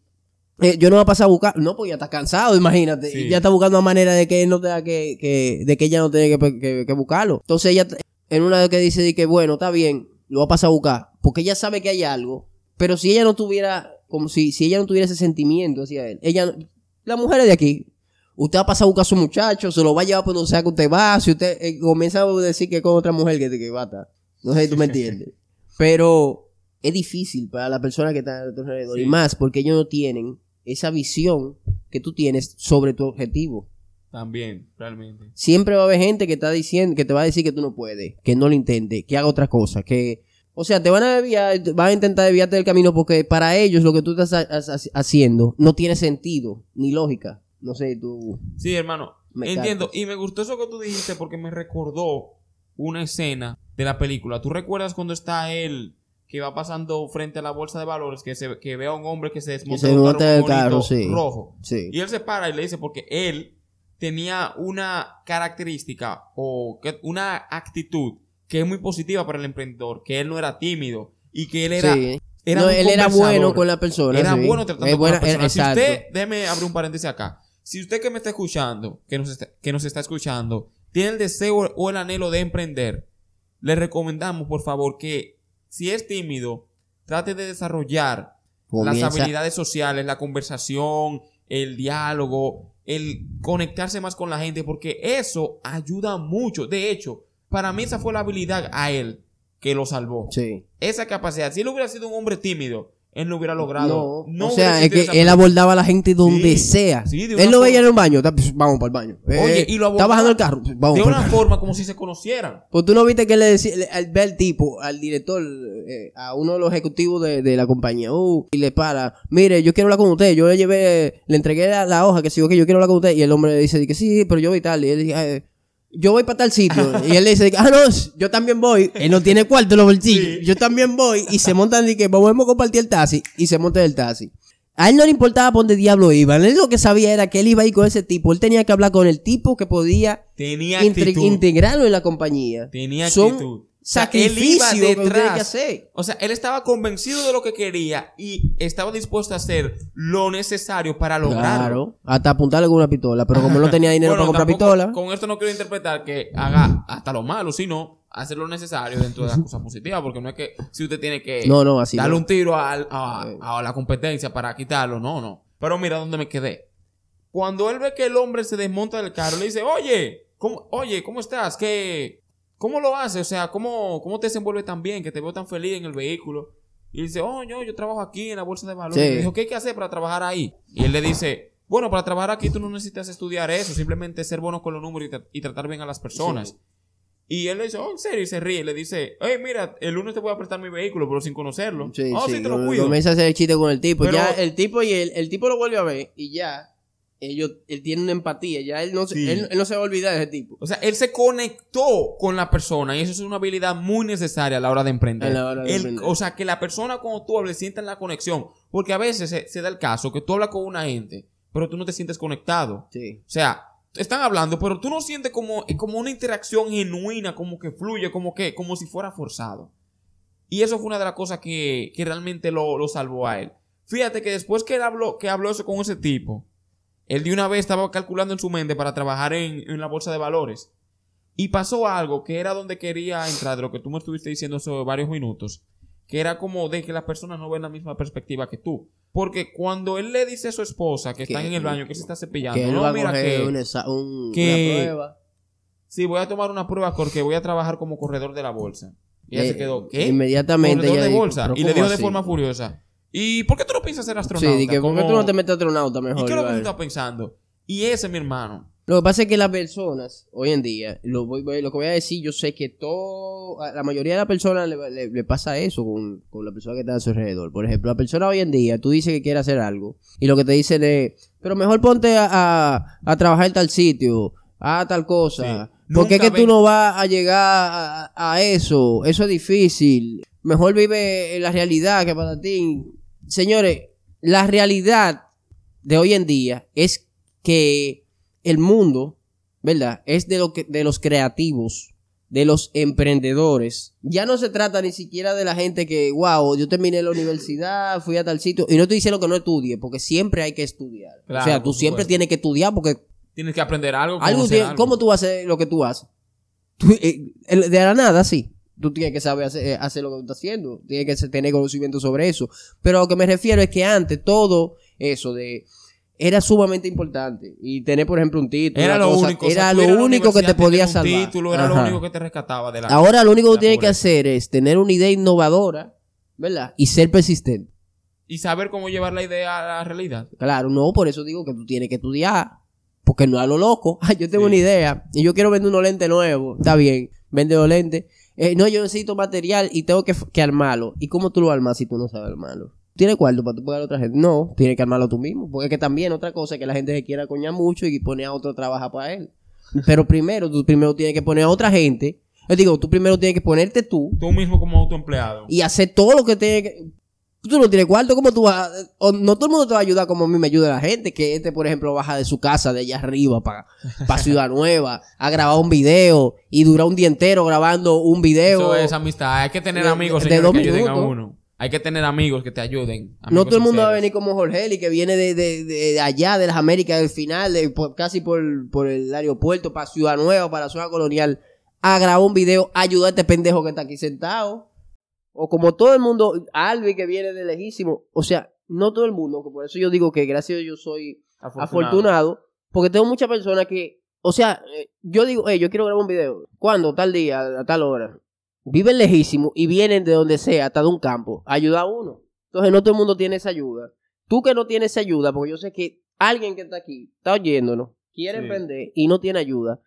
Eh, yo no voy a pasar a buscar. No, pues ya está cansado, imagínate. Sí. Ya está buscando una manera de que él no tenga que, que- de que ella no tenga que, que- que buscarlo. Entonces ella, en una vez que dice de que bueno, está bien, lo va a pasar a buscar. Porque ella sabe que hay algo. Pero si ella no tuviera, como si, si ella no tuviera ese sentimiento hacia él, ella, la mujer es de aquí. Usted va a pasar a buscar a su muchacho, se lo va a llevar por donde sea que usted va. Si usted eh, comienza a decir que es con otra mujer que, que va a estar. No sé si tú me entiendes. Pero es difícil para la persona que está a tu alrededor. Sí. Y más porque ellos no tienen esa visión que tú tienes sobre tu objetivo. También, realmente. Siempre va a haber gente que está diciendo, que te va a decir que tú no puedes, que no lo intente, que haga otra cosa, que, o sea, te van a desviar, van a intentar desviarte del camino porque para ellos lo que tú estás ha- ha- haciendo no tiene sentido ni lógica. No sé, tú. Sí, hermano. Me entiendo. Y me gustó eso que tú dijiste porque me recordó una escena de la película. ¿Tú recuerdas cuando está él que va pasando frente a la bolsa de valores que, se, que ve a un hombre que se desmonta se de un carro carro, sí. rojo? Sí. Y él se para y le dice porque él tenía una característica o que- una actitud que es muy positiva para el emprendedor, que él no era tímido y que él era... Sí. era No, él era bueno con la persona. Era sí. bueno tratando Es con buena- la persona. eh, Si usted, déjeme abrir un paréntesis acá. Si usted que me está escuchando, que nos está, que nos está escuchando, tiene el deseo o el anhelo de emprender, le recomendamos, por favor, que si es tímido, trate de desarrollar las habilidades sociales, la conversación, el diálogo, el conectarse más con la gente, porque eso ayuda mucho. De hecho, para mí esa fue la habilidad a él que lo salvó. Sí. Esa capacidad. Si él hubiera sido un hombre tímido, él no hubiera logrado. No, o hubiera sea, es que él abordaba a la gente donde Sí, sea. sí, él lo veía en un baño, vamos para el baño. Oye, Eh, y lo Está bajando el carro, vamos de una forma como si se conocieran. Pues tú no viste que le decía, al, ve al tipo, al director, eh, a uno de los ejecutivos de, de la compañía, uh, y le para, mire, yo quiero hablar con usted, yo le llevé, le entregué la, la hoja que sigo que yo quiero hablar con usted, y el hombre le dice, que sí, pero yo voy tal, y él dice, "Eh, yo voy para tal sitio, y él le dice, ah, no, yo también voy, él no tiene cuarto en los bolsillos, Sí. yo también voy, y se montan y que vamos a compartir el taxi, y se monta el taxi. A él no le importaba por dónde diablo iban, él lo que sabía era que él iba a ir con ese tipo, él tenía que hablar con el tipo que podía Tenía integrarlo en la compañía. Tenía Son actitud. O sea, él sacrificio iba detrás. que hacer. O sea, él estaba convencido de lo que quería y estaba dispuesto a hacer lo necesario para lograrlo. Claro, hasta apuntarle con una pistola, pero como no tenía dinero Bueno, para comprar pistola, Con esto no quiero interpretar que haga hasta lo malo, sino hacer lo necesario dentro de las cosas positivas, porque no es que si usted tiene que no, no, así darle no. un tiro a, Eh. a la competencia para quitarlo, no, no. Pero mira dónde me quedé. Cuando él ve que el hombre se desmonta del carro, le dice, oye, ¿cómo, oye, ¿cómo estás? ¿Qué, ¿Cómo lo haces? O sea, ¿cómo, ¿cómo te desenvuelves tan bien? Que te veo tan feliz en el vehículo. Y dice, oh, yo, yo trabajo aquí en la bolsa de valores. Sí. Y le dijo, ¿qué hay que hacer para trabajar ahí? Y él le dice, bueno, para trabajar aquí tú no necesitas estudiar eso, simplemente ser bueno con los números y, tra- y tratar bien a las personas. Sí. Y él le dice, oh, en serio, y se ríe. Y le dice, hey, mira, el lunes te voy a prestar mi vehículo, pero sin conocerlo. Sí, oh, sí, sí, te lo cuido. comienza a hacer el chiste con el tipo. Pero- ya el tipo y el, el tipo lo vuelve a ver y ya ellos, él tiene una empatía. Ya él no, se- Sí. él, él no se va a olvidar de ese tipo. O sea, él se conectó con la persona y eso es una habilidad muy necesaria a la hora de emprender. A la hora de emprender. O sea, que la persona cuando tú hables sienta la conexión. Porque a veces se, se da el caso que tú hablas con una gente, pero tú no te sientes conectado. Sí. O sea, están hablando, pero tú no sientes como, como una interacción genuina, como que fluye, como que, como si fuera forzado. Y eso fue una de las cosas que, que realmente lo, lo salvó a él. Fíjate que después que él habló, que habló eso con ese tipo, él de una vez estaba calculando en su mente para trabajar en, en la bolsa de valores. Y pasó algo que era donde quería entrar, de lo que tú me estuviste diciendo hace varios minutos, que era como de que las personas no ven la misma perspectiva que tú. Porque cuando él le dice a su esposa que Que- está en el baño, que se está cepillando, Que él no, va a mira coger que, un un- que- una prueba. sí, voy a tomar una prueba porque voy a trabajar como corredor de la bolsa. Y ella Eh, se quedó, ¿qué? Inmediatamente corredor ella de dijo, bolsa. "¿Pero Y le dijo de así?". forma furiosa, ¿y por qué tú no piensas ser astronauta? Sí, di que, ¿por qué tú no te metes astronauta mejor? ¿Y qué es lo que tú estás pensando? Y ese, mi hermano, Lo que pasa es que las personas, hoy en día, lo, voy- lo que voy a decir, yo sé que todo, a la mayoría de las personas le, le- le pasa eso con, con la persona que está a su alrededor. Por ejemplo, la persona hoy en día, tú dices que quiere hacer algo y lo que te dicen es, pero mejor ponte a, a- a trabajar en tal sitio, a tal cosa. Sí. Porque es Nunca que tú no vas a llegar a, a eso, eso es difícil. Mejor vive en la realidad que para ti. Señores, la realidad de hoy en día es que el mundo, ¿verdad? Es de, lo que, de los creativos, de los emprendedores. Ya no se trata ni siquiera de la gente que, wow, yo terminé la universidad, fui a tal sitio. Y no estoy diciendo que no estudie, porque siempre hay que estudiar. Claro, o sea, tú siempre tienes que estudiar porque tienes que aprender algo. algo tiene- ¿Cómo tú vas a hacer lo que tú haces? Tú, eh, de la nada, sí. Tú tienes que saber hacer, eh, hacer lo que tú estás haciendo. Tienes que tener conocimiento sobre eso. Pero a lo que me refiero es que antes todo eso de era sumamente importante. Y tener, por ejemplo, un título. Era lo cosa, único. o sea, lo que te podía salvar. título era lo único que te rescataba de la. Ahora lo único que tú tienes que hacer es tener una idea innovadora, ¿verdad? Y ser persistente. Y saber cómo llevar la idea a la realidad. Claro, no, por eso digo que tú tienes que estudiar. Porque no a lo loco. Yo tengo Sí. una idea y yo quiero vender unos lentes nuevos. Está bien, vende los lentes. Eh, no, yo necesito material y tengo que, que armarlo. ¿Y cómo tú lo armas si tú no sabes armarlo? ¿Tienes cuarto para tú pagar a otra gente? No, tienes que armarlo tú mismo. Porque es que también otra cosa es que la gente se quiera coñar mucho y pone a otro a trabajar para él. Pero primero, tú primero tienes que poner a otra gente. Yo digo, tú primero tienes que ponerte tú Tú mismo como autoempleado. y hacer todo lo que tienes que... Tú no tienes cuarto, ¿cómo tú vas? a- o no todo el mundo te va a ayudar como a mí me ayuda la gente, que este, por ejemplo, baja de su casa, de allá arriba, para Ciudad Nueva, a grabar un video y dura un día entero grabando un video. Eso es amistad. Hay que tener de- amigos de señores, dos que ayuden a uno. Hay que tener amigos que te ayuden. no todo el mundo va a venir como Jorge Eli, que viene de, de- de- de allá, de las Américas, del final, de, por- casi por, por el aeropuerto, para Ciudad Nueva, para la zona colonial, a grabar un video, a ayudar a este pendejo que está aquí sentado. O como todo el mundo, Albi que viene de lejísimo. O sea, no todo el mundo, que por eso yo digo que gracias a Dios yo soy Afortunado. afortunado, porque tengo muchas personas que O sea, eh, yo digo, hey, yo quiero grabar un video. ¿Cuándo? Tal día, a tal hora. Viven lejísimo y vienen de donde sea, hasta de un campo, a ayudar a uno. Entonces no todo el mundo tiene esa ayuda. Tú que no tienes esa ayuda, porque yo sé que alguien que está aquí, está oyéndonos, quiere Sí. emprender y no tiene ayuda,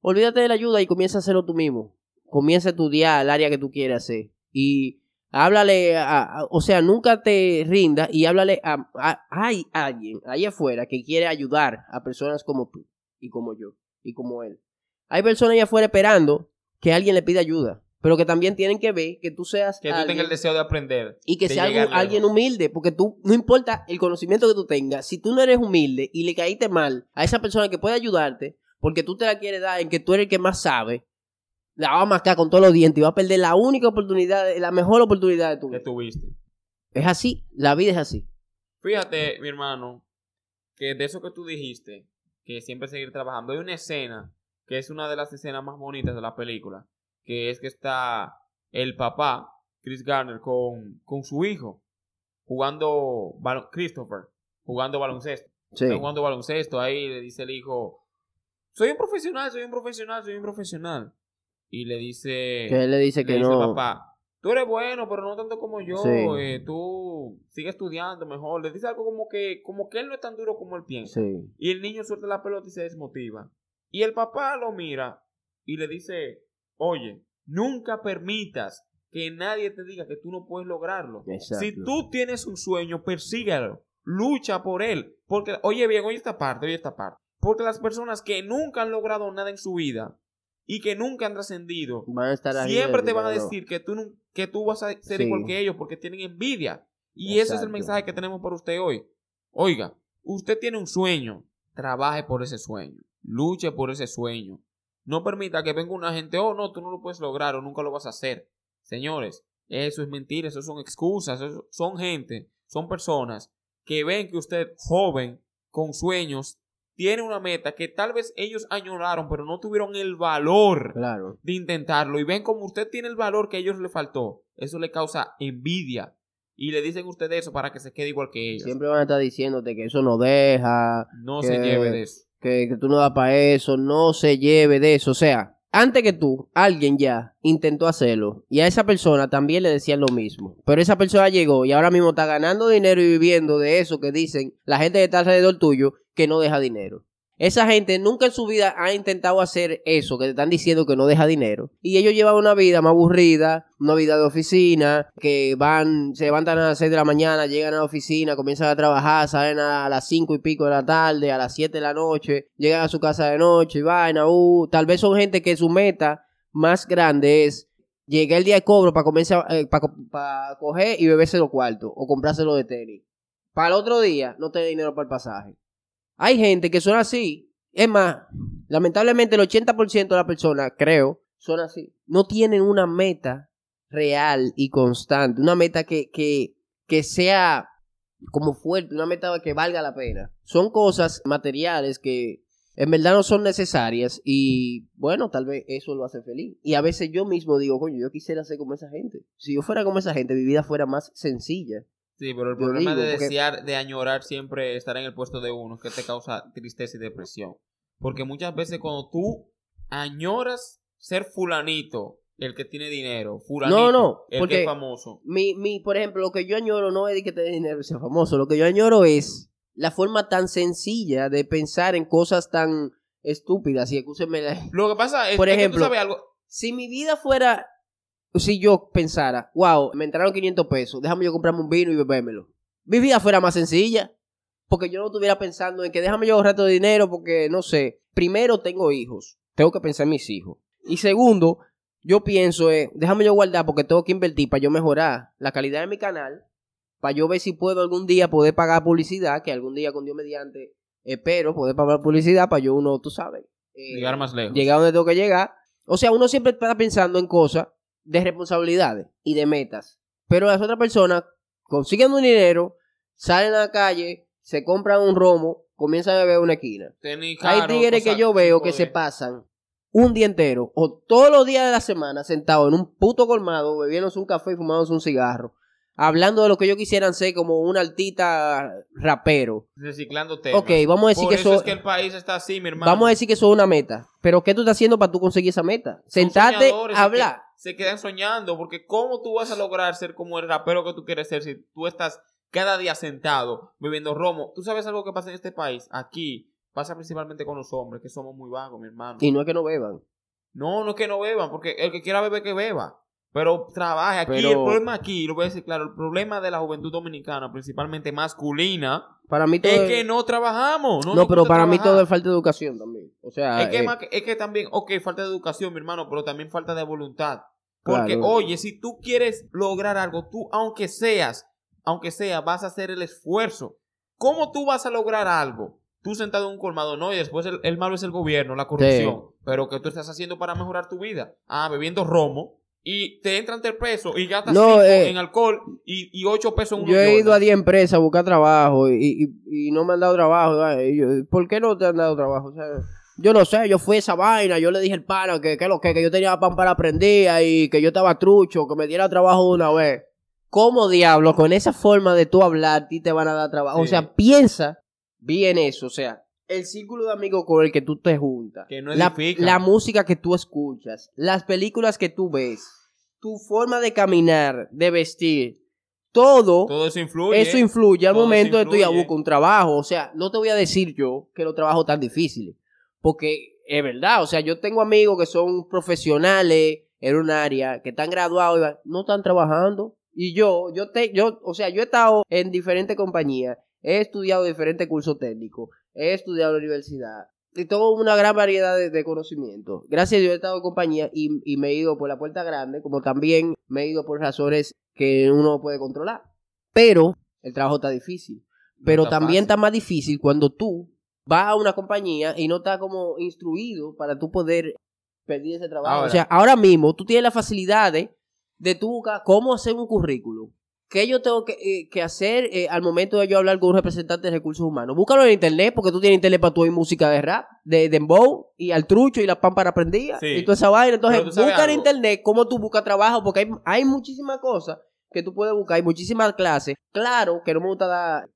olvídate de la ayuda y comienza a hacerlo tú mismo. Comienza a estudiar el área que tú quieres hacer. Y háblale, a, a- o sea, nunca te rindas y háblale a, a- Hay alguien ahí afuera que quiere ayudar a personas como tú y como yo y como él. Hay personas allá afuera esperando que alguien le pida ayuda, pero que también tienen que ver que tú seas Que tú alguien- tengas el deseo de aprender. y que sea alguien humilde, porque tú, no importa el conocimiento que tú tengas, si tú no eres humilde y le caíste mal a esa persona que puede ayudarte, porque tú te la quieres dar en que tú eres el que más sabe, la va a mascar con todos los dientes y va a perder la única oportunidad, la mejor oportunidad de tu que vida. tuviste. Es así, la vida es así. Fíjate, mi hermano, que de eso que tú dijiste, que siempre seguir trabajando, hay una escena que es una de las escenas más bonitas de la película, que es que está el papá, Chris Garner, con, con su hijo, jugando, Christopher, jugando baloncesto. Sí. Está jugando baloncesto, ahí le dice el hijo, soy un profesional, soy un profesional, soy un profesional. Y le dice... Que él le dice le que dice no. papá, tú eres bueno, pero no tanto como yo, Sí. eh, tú sigue estudiando mejor. Le dice algo como que, como que él no es tan duro como él piensa. Sí. Y el niño suelta la pelota y se desmotiva. Y el papá lo mira y le dice, oye, nunca permitas que nadie te diga que tú no puedes lograrlo. Exacto. Si tú tienes un sueño, persígalo, lucha por él. Porque, oye bien, oye esta parte, oye esta parte. Porque las personas que nunca han logrado nada en su vida y que nunca han trascendido, siempre te van a decir que tú, que tú vas a ser Sí. igual que ellos porque tienen envidia. Y ese es el mensaje que tenemos para usted hoy. Oiga, usted tiene un sueño, trabaje por ese sueño, luche por ese sueño. No permita que venga una gente, oh no, tú no lo puedes lograr o nunca lo vas a hacer. Señores, eso es mentira, eso son excusas, eso son gente, son personas que ven que usted, joven, con sueños, tiene una meta que tal vez ellos añoraron, pero no tuvieron el valor Claro. de intentarlo y ven como usted tiene el valor que a ellos le faltó, eso le causa envidia y le dicen a usted eso para que se quede igual que ellos. Siempre van a estar diciéndote que eso no deja, no que- se lleve de eso. que, que tú no das para eso, no se lleve de eso. O sea, antes que tú, alguien ya intentó hacerlo y a esa persona también le decían lo mismo. Pero esa persona llegó y ahora mismo está ganando dinero y viviendo de eso que dicen la gente que está alrededor tuyo que no deja dinero. Esa gente nunca en su vida ha intentado hacer eso que te están diciendo que no deja dinero. Y ellos llevan una vida más aburrida, una vida de oficina, que van, se levantan a las 6 de la mañana, llegan a la oficina, comienzan a trabajar, salen a las 5 y pico de la tarde, a las 7 de la noche, llegan a su casa de noche y vaina, uh, tal vez son gente que su meta más grande es llegar el día de cobro para comenzar, para coger y beberse los cuartos o comprárselo de tenis. Para el otro día no tener dinero para el pasaje. Hay gente que son así. Es más, lamentablemente el 80% de las personas, creo, son así. No tienen una meta real y constante. Una meta que, que, que sea como fuerte, una meta que valga la pena. Son cosas materiales que en verdad no son necesarias y bueno, tal vez eso lo hace feliz. Y a veces yo mismo digo, coño, yo quisiera ser como esa gente. Si yo fuera como esa gente, mi vida fuera más sencilla. Sí, pero el Yo problema digo, de porque- desear, de añorar siempre estar en el puesto de uno, es que te causa tristeza y depresión. Porque muchas veces cuando tú añoras ser fulanito, el que tiene dinero, fulanito, No, no, el porque- que es famoso. Mi, mi, por ejemplo, lo que yo añoro no es de que te dé dinero y sea famoso. Lo que yo añoro es la forma tan sencilla de pensar en cosas tan estúpidas. Y escúcheme la- Lo que pasa es, Por es que ejemplo, tú sabes algo. Si mi vida fuera. Si yo pensara, wow, me entraron 500 pesos, déjame yo comprarme un vino y bebérmelo. Mi vida fuera más sencilla. Porque yo no estuviera pensando en que déjame yo ahorrar todo dinero porque, no sé, primero tengo hijos. Tengo que pensar en mis hijos. Y segundo, yo pienso, eh, déjame yo guardar porque tengo que invertir para yo mejorar la calidad de mi canal. Para yo ver si puedo algún día poder pagar publicidad, que algún día con Dios mediante espero poder pagar publicidad para yo uno, tú sabes. eh, Llegar más lejos. llegar donde tengo que llegar. O sea, uno siempre está pensando en cosas de responsabilidades y de metas. Pero las otras personas consiguen un dinero, salen a la calle, se compran un romo, comienzan a beber una esquina. Tenis Hay caro, tigres que yo veo que se pasan un día entero o todos los días de la semana sentados en un puto colmado, bebiéndose un café y fumándose un cigarro. Hablando de lo que ellos quisieran ser como un altita rapero. Reciclando temas. Ok, vamos a decir Por que eso eso, es que el país está así, mi hermano. vamos a decir que eso es una meta. Pero ¿qué tú estás haciendo para tú conseguir esa meta? Sentarte, soñadores, hablar. Se, que- se quedan soñando, porque ¿cómo tú vas a lograr ser como el rapero que tú quieres ser si tú estás cada día sentado bebiendo romo? ¿Tú sabes algo que pasa en este país? Aquí pasa principalmente con los hombres, que somos muy vagos, mi hermano. Y no es que no beban. No, no es que no beban, porque el que quiera beber, que beba. Pero trabaje. Aquí Pero- el problema aquí, lo voy a decir claro, el problema de la juventud dominicana, principalmente masculina, Para mí todo es que no trabajamos. No, No, pero para mí todo es falta de educación también. O sea, Es que, eh, más que- es que también, ok, falta de educación, mi hermano, pero también falta de voluntad. Porque, Claro. oye, si tú quieres lograr algo, tú, aunque seas, aunque sea, vas a hacer el esfuerzo. ¿Cómo tú vas a lograr algo? Tú sentado en un colmado, no, y después el, el malo es el gobierno, la corrupción. Pero que tú estás haciendo para mejorar tu vida. Ah, bebiendo romo. Y te entran tres pesos y gastas No, cinco eh, en alcohol y, y ocho pesos en unos yo he ido a Jordan. 10 empresas a buscar trabajo y, y- y no me han dado trabajo. Yo- ¿Por qué no te han dado trabajo? O sea, yo no sé, yo fui a esa vaina, yo le dije al pana que, que lo que, que yo tenía pan para aprender y que yo estaba trucho, que me diera trabajo de una vez. ¿Cómo diablo, con esa forma de tú hablar, a ti te van a dar trabajo? O sea, piensa bien eso, o sea, el círculo de amigos con el que tú te juntas, Que no la, la música que tú escuchas, las películas que tú ves, tu forma de caminar, de vestir, todo, Todo eso influye. eso influye al Todo momento de tú ir a influye. buscar un trabajo. O sea, no te voy a decir yo que los trabajos tan difíciles, porque es verdad, o sea, yo tengo amigos que son profesionales en un área, que están graduados y no están trabajando. Y yo, yo te, yo, o sea, yo he estado en diferentes compañías, he estudiado diferentes cursos técnicos, he estudiado en la universidad, y tengo una gran variedad de, de conocimientos. Gracias a Dios he estado en compañía y, y me he ido por la puerta grande, como también me he ido por razones que uno no puede controlar. Pero el trabajo está difícil. No Pero está también fácil. está más difícil cuando tú vas a una compañía y no estás como instruido para tú poder pedir ese trabajo. Ahora. o sea, ahora mismo tú tienes la facilidad de, tú buscar cómo hacer un currículum. ¿Qué yo tengo que, eh, que hacer eh, al momento de yo hablar con un representante de recursos humanos? Búscalo en internet, porque tú tienes internet para tu oír música de rap, de dembow, y al trucho, y la pámpara prendida, Sí. y toda esa vaina. Entonces, busca en internet cómo tú buscas trabajo, porque hay, hay muchísimas cosas que tú puedes buscar, hay muchísimas clases. Claro que no me gusta dar,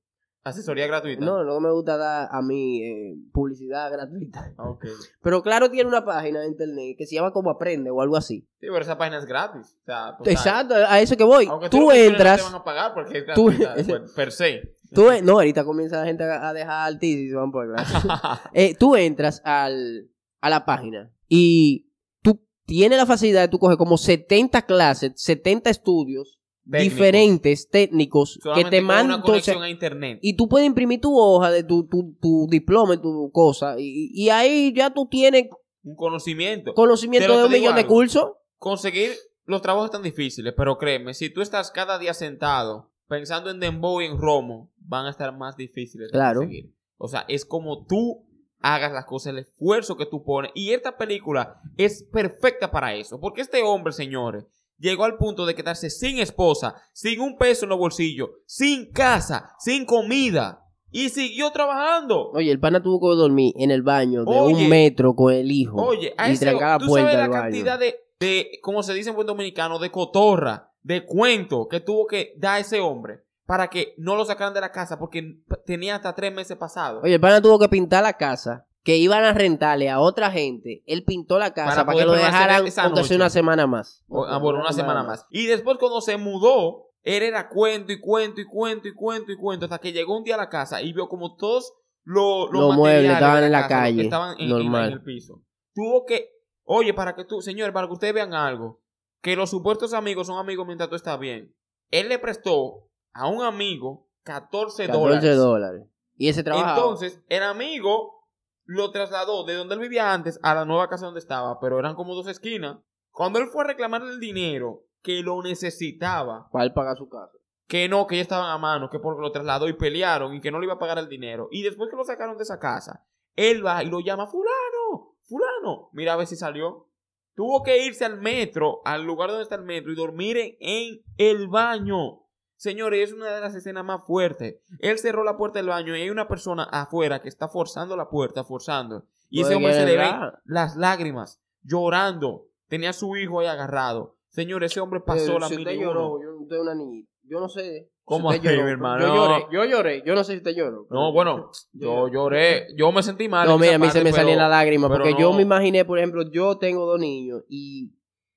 Asesoría gratuita. no, no me gusta dar a mí eh, publicidad gratuita. Ah, ok. Pero claro, tiene una página de internet que se llama como Aprende o algo así. Sí, pero esa página es gratis. O sea, total. Exacto, a eso que voy. Aunque Tú entras. No te van a pagar porque es tú- gratuita, pues, per se. Tú, no, ahorita comienza la gente a dejar y se van por gratis. Eh, tú entras al, a la página y tú tienes la facilidad de tú coger como 70 clases, 70 estudios Técnicos. diferentes, técnicos, que te mandan. una entonces, conexión a internet. y tú puedes imprimir tu hoja de tu, tu, tu diploma y tu cosa. Y, y ahí ya tú tienes Un conocimiento. conocimiento de un millón de cursos. Conseguir los trabajos están difíciles, pero créeme, si tú estás cada día sentado pensando en Dembow y en Romo, van a estar más difíciles de Claro. conseguir. O sea, es como tú hagas las cosas, el esfuerzo que tú pones. Y esta película es perfecta para eso. Porque este hombre, señores, llegó al punto de quedarse sin esposa, sin un peso en los bolsillos, sin casa, sin comida. Y siguió trabajando. Oye, el pana tuvo que dormir en el baño de Oye. un metro con el hijo. Oye, a y ese, tú puerta sabes la baño. cantidad de, de, como se dice en buen dominicano, de cotorra, de cuento que tuvo que dar ese hombre para que no lo sacaran de la casa porque tenía hasta tres meses pasados. Oye, el pana tuvo que pintar la casa que iban a rentarle a otra gente. Él pintó la casa Para para, que lo dejaran aunque una semana más. O- ah, bueno, una semana más. Y después cuando se mudó, él era cuento y cuento y cuento y cuento y cuento hasta que llegó un día a la casa y vio como todos lo- los, Los muebles estaban en la casa, calle, estaban en, normal. en el piso. Tuvo que, oye, para que tú, señor, para que ustedes vean algo, que los supuestos amigos son amigos mientras tú estás bien. Él le prestó a un amigo 14 14 dólares. dólares. Y ese trabajo. Entonces, el amigo lo trasladó de donde él vivía antes a la nueva casa donde estaba, pero eran como dos esquinas. Cuando él fue a reclamarle el dinero que lo necesitaba, para él pagar su casa. que no, que ya estaban a mano, que porque lo trasladó y pelearon y que no le iba a pagar el dinero. Y después que lo sacaron de esa casa, él va y lo llama, fulano, fulano, mira a ver si salió. Tuvo que irse al metro, al lugar donde está el metro y dormir en, en el baño. Señores, es una de las escenas más fuertes. Él cerró la puerta del baño y hay una persona afuera que está forzando la puerta, forzando. Y ese hombre se le ven las lágrimas, llorando. Tenía a su hijo ahí agarrado. Señor, ese hombre pasó la si usted lloró, yo usted es una niñita. Yo no sé. si ¿Cómo usted así, lloró. mi hermano? Yo lloré, yo lloré. Yo no sé si usted lloró. No, bueno, yo lloré, yo me sentí mal. No, mira, a mí se me salían las lágrimas porque yo me imaginé, por ejemplo, yo tengo dos niños y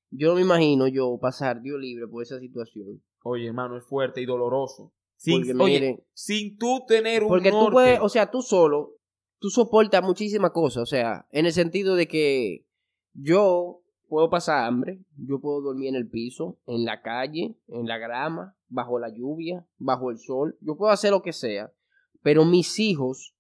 yo no me imagino yo pasar Dios libre por esa situación. Oye, hermano, es fuerte y doloroso. Sin, Porque oye, mire, sin tú tener un porque tú norte. puedes, o sea, tú solo, tú soportas muchísimas cosas, o sea, en el sentido de que yo puedo pasar hambre, yo puedo dormir en el piso, en la calle, en la grama, bajo la lluvia, bajo el sol, yo puedo hacer lo que sea, pero mis hijos,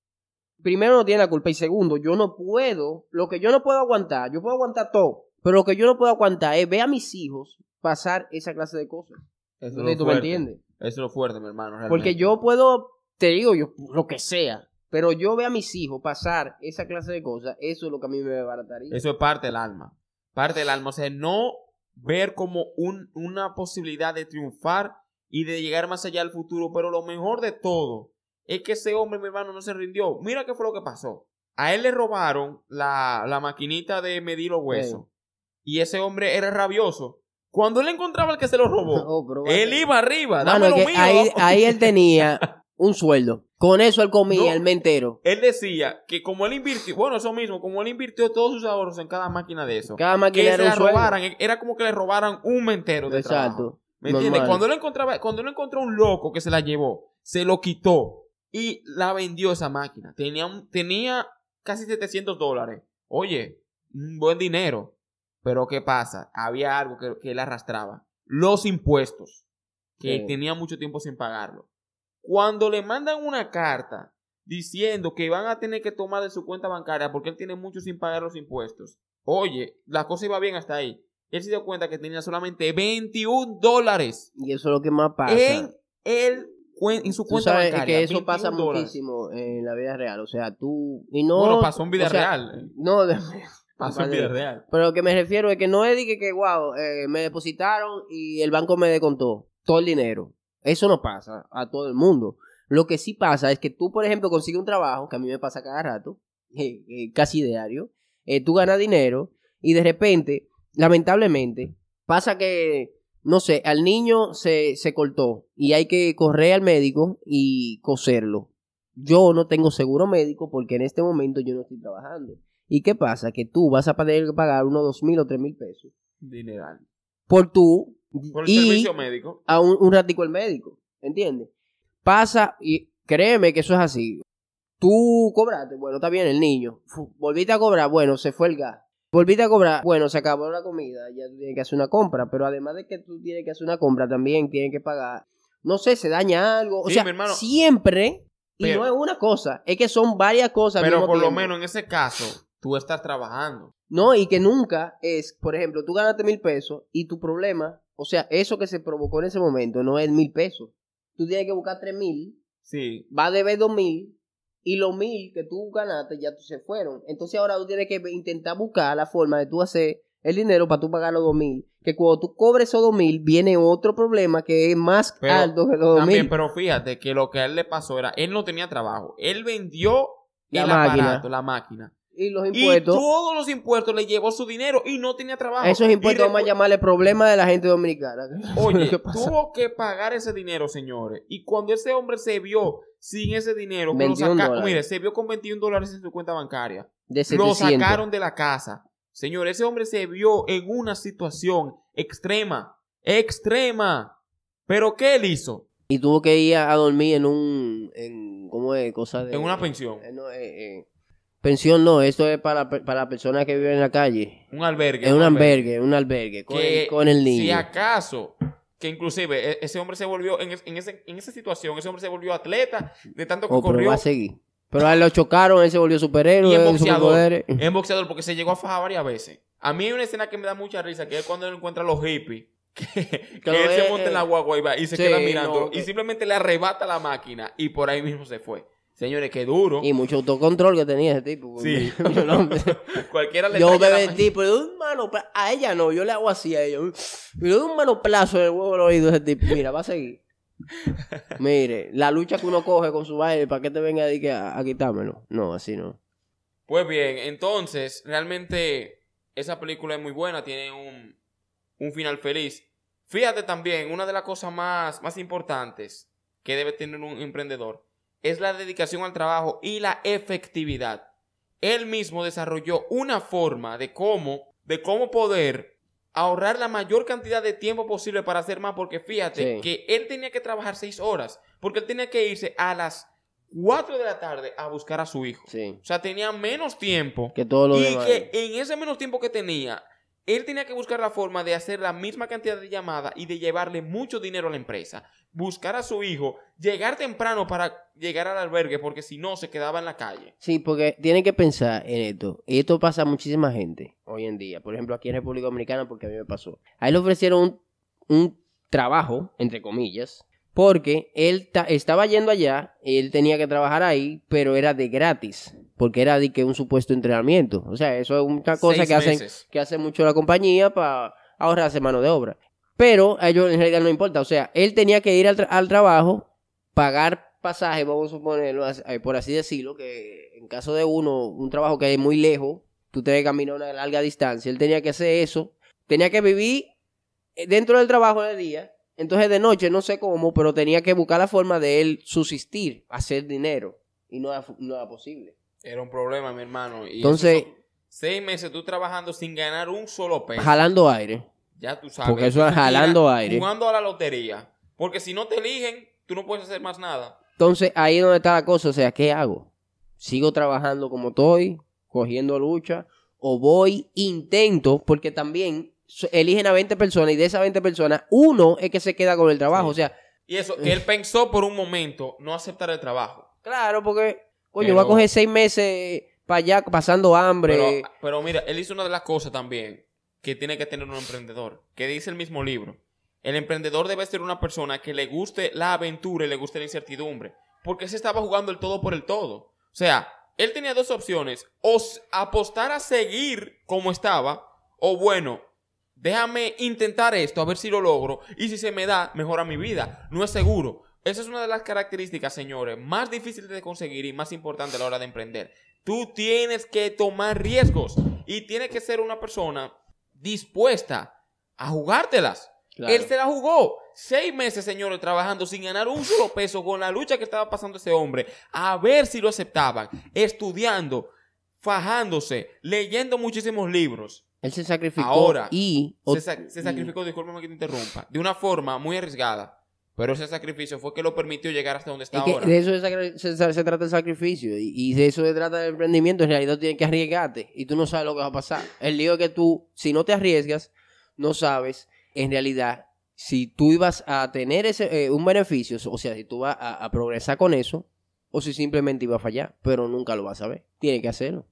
primero no tienen la culpa y segundo, yo no puedo, lo que yo no puedo aguantar, yo puedo aguantar todo, pero lo que yo no puedo aguantar es ver a mis hijos pasar esa clase de cosas. Eso es lo tú me fuerte. entiendes. Eso es lo fuerte, mi hermano. realmente. Porque yo puedo, te digo yo, lo que sea, pero yo veo a mis hijos pasar esa clase de cosas, eso es lo que a mí me desbarataría. Eso es parte del alma. Parte del alma. O sea, no ver como un, una posibilidad de triunfar y de llegar más allá al futuro. Pero lo mejor de todo es que ese hombre, mi hermano, no se rindió. Mira qué fue lo que pasó. A él le robaron la, la maquinita de medir los huesos. Y ese hombre era rabioso. Cuando él encontraba al que se lo robó, Oh, él iba arriba. Mano, Dame es lo que mío. ahí, ahí él tenía un sueldo. Con eso él comía el mes entero. Él decía que como él invirtió, bueno, eso mismo, como él invirtió todos sus ahorros en cada máquina de eso, Cada que máquina se era un la sueldo. robaran, era como que le robaran un mentero de trabajo. Exacto. ¿Me entiendes? Cuando él encontraba, cuando él encontró un loco que se la llevó, se lo quitó y la vendió esa máquina. Tenía, tenía casi 700 dólares. Oye, un buen dinero. Pero ¿qué pasa? Había algo que, que él arrastraba. Los impuestos. Que Sí. tenía mucho tiempo sin pagarlo. Cuando le mandan una carta diciendo que van a tener que tomar de su cuenta bancaria porque él tiene mucho sin pagar los impuestos. Oye, la cosa iba bien hasta ahí. Él se dio cuenta que tenía solamente 21 dólares Y eso es lo que más pasa. en, el, en su cuenta sabes bancaria. que eso 21 pasa dólares. muchísimo en la vida real. O sea, tú. Y no, Bueno, pasó en vida o sea, real. No, de- Pasó en vida real. Pero lo que me refiero es que no es de que, que wow, eh, me depositaron y el banco me descontó todo el dinero. Eso no pasa a todo el mundo. Lo que sí pasa es que tú, por ejemplo, consigues un trabajo, que a mí me pasa cada rato, eh, eh, casi diario, tú ganas dinero y de repente, lamentablemente, pasa que, no sé, al niño se, se cortó y hay que correr al médico y coserlo. Yo no tengo seguro médico porque en este momento yo no estoy trabajando. ¿Y qué pasa? Que tú vas a que pagar unos dos mil o tres mil pesos Dineral. por tú Por el y servicio médico. a un, un ratico el médico, ¿entiendes? Pasa y créeme que eso es así. Tú cobraste, bueno, está bien el niño. Volviste a cobrar, bueno, se fue el gas. Volviste a cobrar, bueno, se acabó la comida, ya tú tienes que hacer una compra, pero además de que tú tienes que hacer una compra, también tienes que pagar. No sé, se daña algo. O Sí, sea, hermano. siempre, y no es una cosa, es que son varias cosas. al Pero mismo por lo menos en ese caso, tú estás trabajando. No, y que nunca es, por ejemplo, tú ganaste mil pesos y tu problema, o sea, eso que se provocó en ese momento no es mil pesos. Tú tienes que buscar tres mil, Sí. va a deber dos mil y los mil que tú ganaste ya se fueron. Entonces ahora tú tienes que intentar buscar la forma de tú hacer el dinero para tú pagar los dos mil. Que cuando tú cobres esos dos mil viene otro problema que es más Pero alto que los dos mil. pero fíjate que lo que a él le pasó era, él no tenía trabajo. Él vendió La el máquina. aparato, la máquina. Y los Y impuestos, todos los impuestos le llevó su dinero y no tenía trabajo. esos impuestos Y vamos a llamarle problema de la gente dominicana. Oye, tuvo que pagar ese dinero, señores. Y cuando ese hombre se vio sin ese dinero, que lo 21 saca- dólares. mire, se vio con 21 dólares en su cuenta bancaria. De Lo 700. sacaron de la casa. Señor, ese hombre se vio en una situación extrema, extrema. Pero ¿qué él hizo? Y tuvo que ir a, dormir en un. En, ¿Cómo es? Cosa de. En una pensión. eh, no, eh, eh, pensión no, esto es para, para personas que viven en la calle. Un albergue. Es un albergue, un albergue. Con, Que el, con el niño. Si acaso, que inclusive e- ese hombre se volvió, en, en ese- en esa situación, ese hombre se volvió atleta de tanto que Oh, pero corrió. va a seguir. Pero a él lo chocaron, él se volvió superhéroe. Y en boxeador. Es boxeador porque se llegó a fajar varias veces. A mí hay una escena que me da mucha risa, que es cuando él encuentra a los hippies. Que, él se ve, monta en eh, la guagua y, va, y se sí, queda mirando. no, y que- simplemente le arrebata la máquina y por ahí mismo se fue. Señores, qué duro. Y mucho autocontrol que tenía ese tipo. Sí. Yo, no- Cualquiera le yo me la metí, pero de un mano a ella no, yo le hago así a ella. Le doy un manoplazo en el huevo del oído ese tipo. Mira, va a seguir. Mire, la lucha que uno coge con su baile, ¿para qué te venga a, a quitármelo? No, así no. Pues bien, entonces, realmente esa película es muy buena, tiene un, un final feliz. Fíjate también, una de las cosas más, más importantes que debe tener un emprendedor es la dedicación al trabajo y la efectividad. Él mismo desarrolló una forma de cómo, de cómo poder ahorrar la mayor cantidad de tiempo posible para hacer más, porque fíjate Sí. que él tenía que trabajar seis horas, porque él tenía que irse a las 4 de la tarde a buscar a su hijo. Sí. O sea, tenía menos tiempo Que todo lo y demás. que en ese menos tiempo que tenía, él tenía que buscar la forma de hacer la misma cantidad de llamadas y de llevarle mucho dinero a la empresa. Buscar a su hijo, llegar temprano para llegar al albergue, porque si no se quedaba en la calle. Sí, porque tienen que pensar en esto. Y esto pasa a muchísima gente hoy en día. Por ejemplo, aquí en República Dominicana, porque a mí me pasó. A él le ofrecieron un, un trabajo, entre comillas, porque él ta- estaba yendo allá, él tenía que trabajar ahí, pero era de gratis, porque era de que un supuesto entrenamiento. O sea, eso es una cosa Seis que hacen, meses. que hace mucho la compañía para ahorrarse mano de obra. Pero a ellos en realidad no importa. O sea, él tenía que ir al, tra- al trabajo, pagar pasaje, vamos a suponerlo, eh, por así decirlo, que en caso de uno, un trabajo que es muy lejos, tú te que caminar una larga distancia, él tenía que hacer eso, tenía que vivir eh, dentro del trabajo de día, entonces de noche no sé cómo, pero tenía que buscar la forma de él subsistir, hacer dinero, y no era, no era posible. Era un problema, mi hermano. Y Entonces- seis meses tú trabajando sin ganar un solo peso. Jalando aire. Ya tú sabes. Porque eso es jalando aire. Jugando a la lotería. Porque si no te eligen, tú no puedes hacer más nada. Entonces ahí es donde está la cosa, o sea, ¿qué hago? ¿Sigo trabajando como estoy, cogiendo lucha? ¿O voy, intento, porque también eligen a 20 personas y de esas 20 personas, uno es que se queda con el trabajo? Sí. O sea, Y eso, que él pensó por un momento no aceptar el trabajo. claro, porque, coño, Pero- voy a coger seis meses para allá pasando hambre. Pero, pero mira, él hizo una de las cosas también que tiene que tener un emprendedor, que dice el mismo libro. El emprendedor debe ser una persona que le guste la aventura y le guste la incertidumbre, porque se estaba jugando el todo por el todo. O sea, él tenía dos opciones, o apostar a seguir como estaba, o bueno, déjame intentar esto, a ver si lo logro, y si se me da, mejora mi vida. No es seguro. Esa es una de las características, señores, más difíciles de conseguir y más importante a la hora de emprender. Tú tienes que tomar riesgos y tienes que ser una persona dispuesta a jugártelas. Claro. Él se la jugó. Seis meses, señores, trabajando sin ganar un solo peso con la lucha que estaba pasando ese hombre. A ver si lo aceptaban. Estudiando, fajándose, leyendo muchísimos libros. Él se sacrificó Ahora, y... Se, sa- se sacrificó, discúlpame que te interrumpa, de una forma muy arriesgada. Pero ese sacrificio fue que lo permitió llegar hasta donde está Es que ahora. de eso se, trata el sacrificio y, y de eso se trata el emprendimiento. En realidad tienes que arriesgarte y tú no sabes lo que va a pasar. El lío es que tú, si no te arriesgas, no sabes en realidad si tú ibas a tener ese, eh, un beneficio, o sea, si tú vas a, a progresar con eso o si simplemente iba a fallar, pero nunca lo vas a ver. Tienes que hacerlo.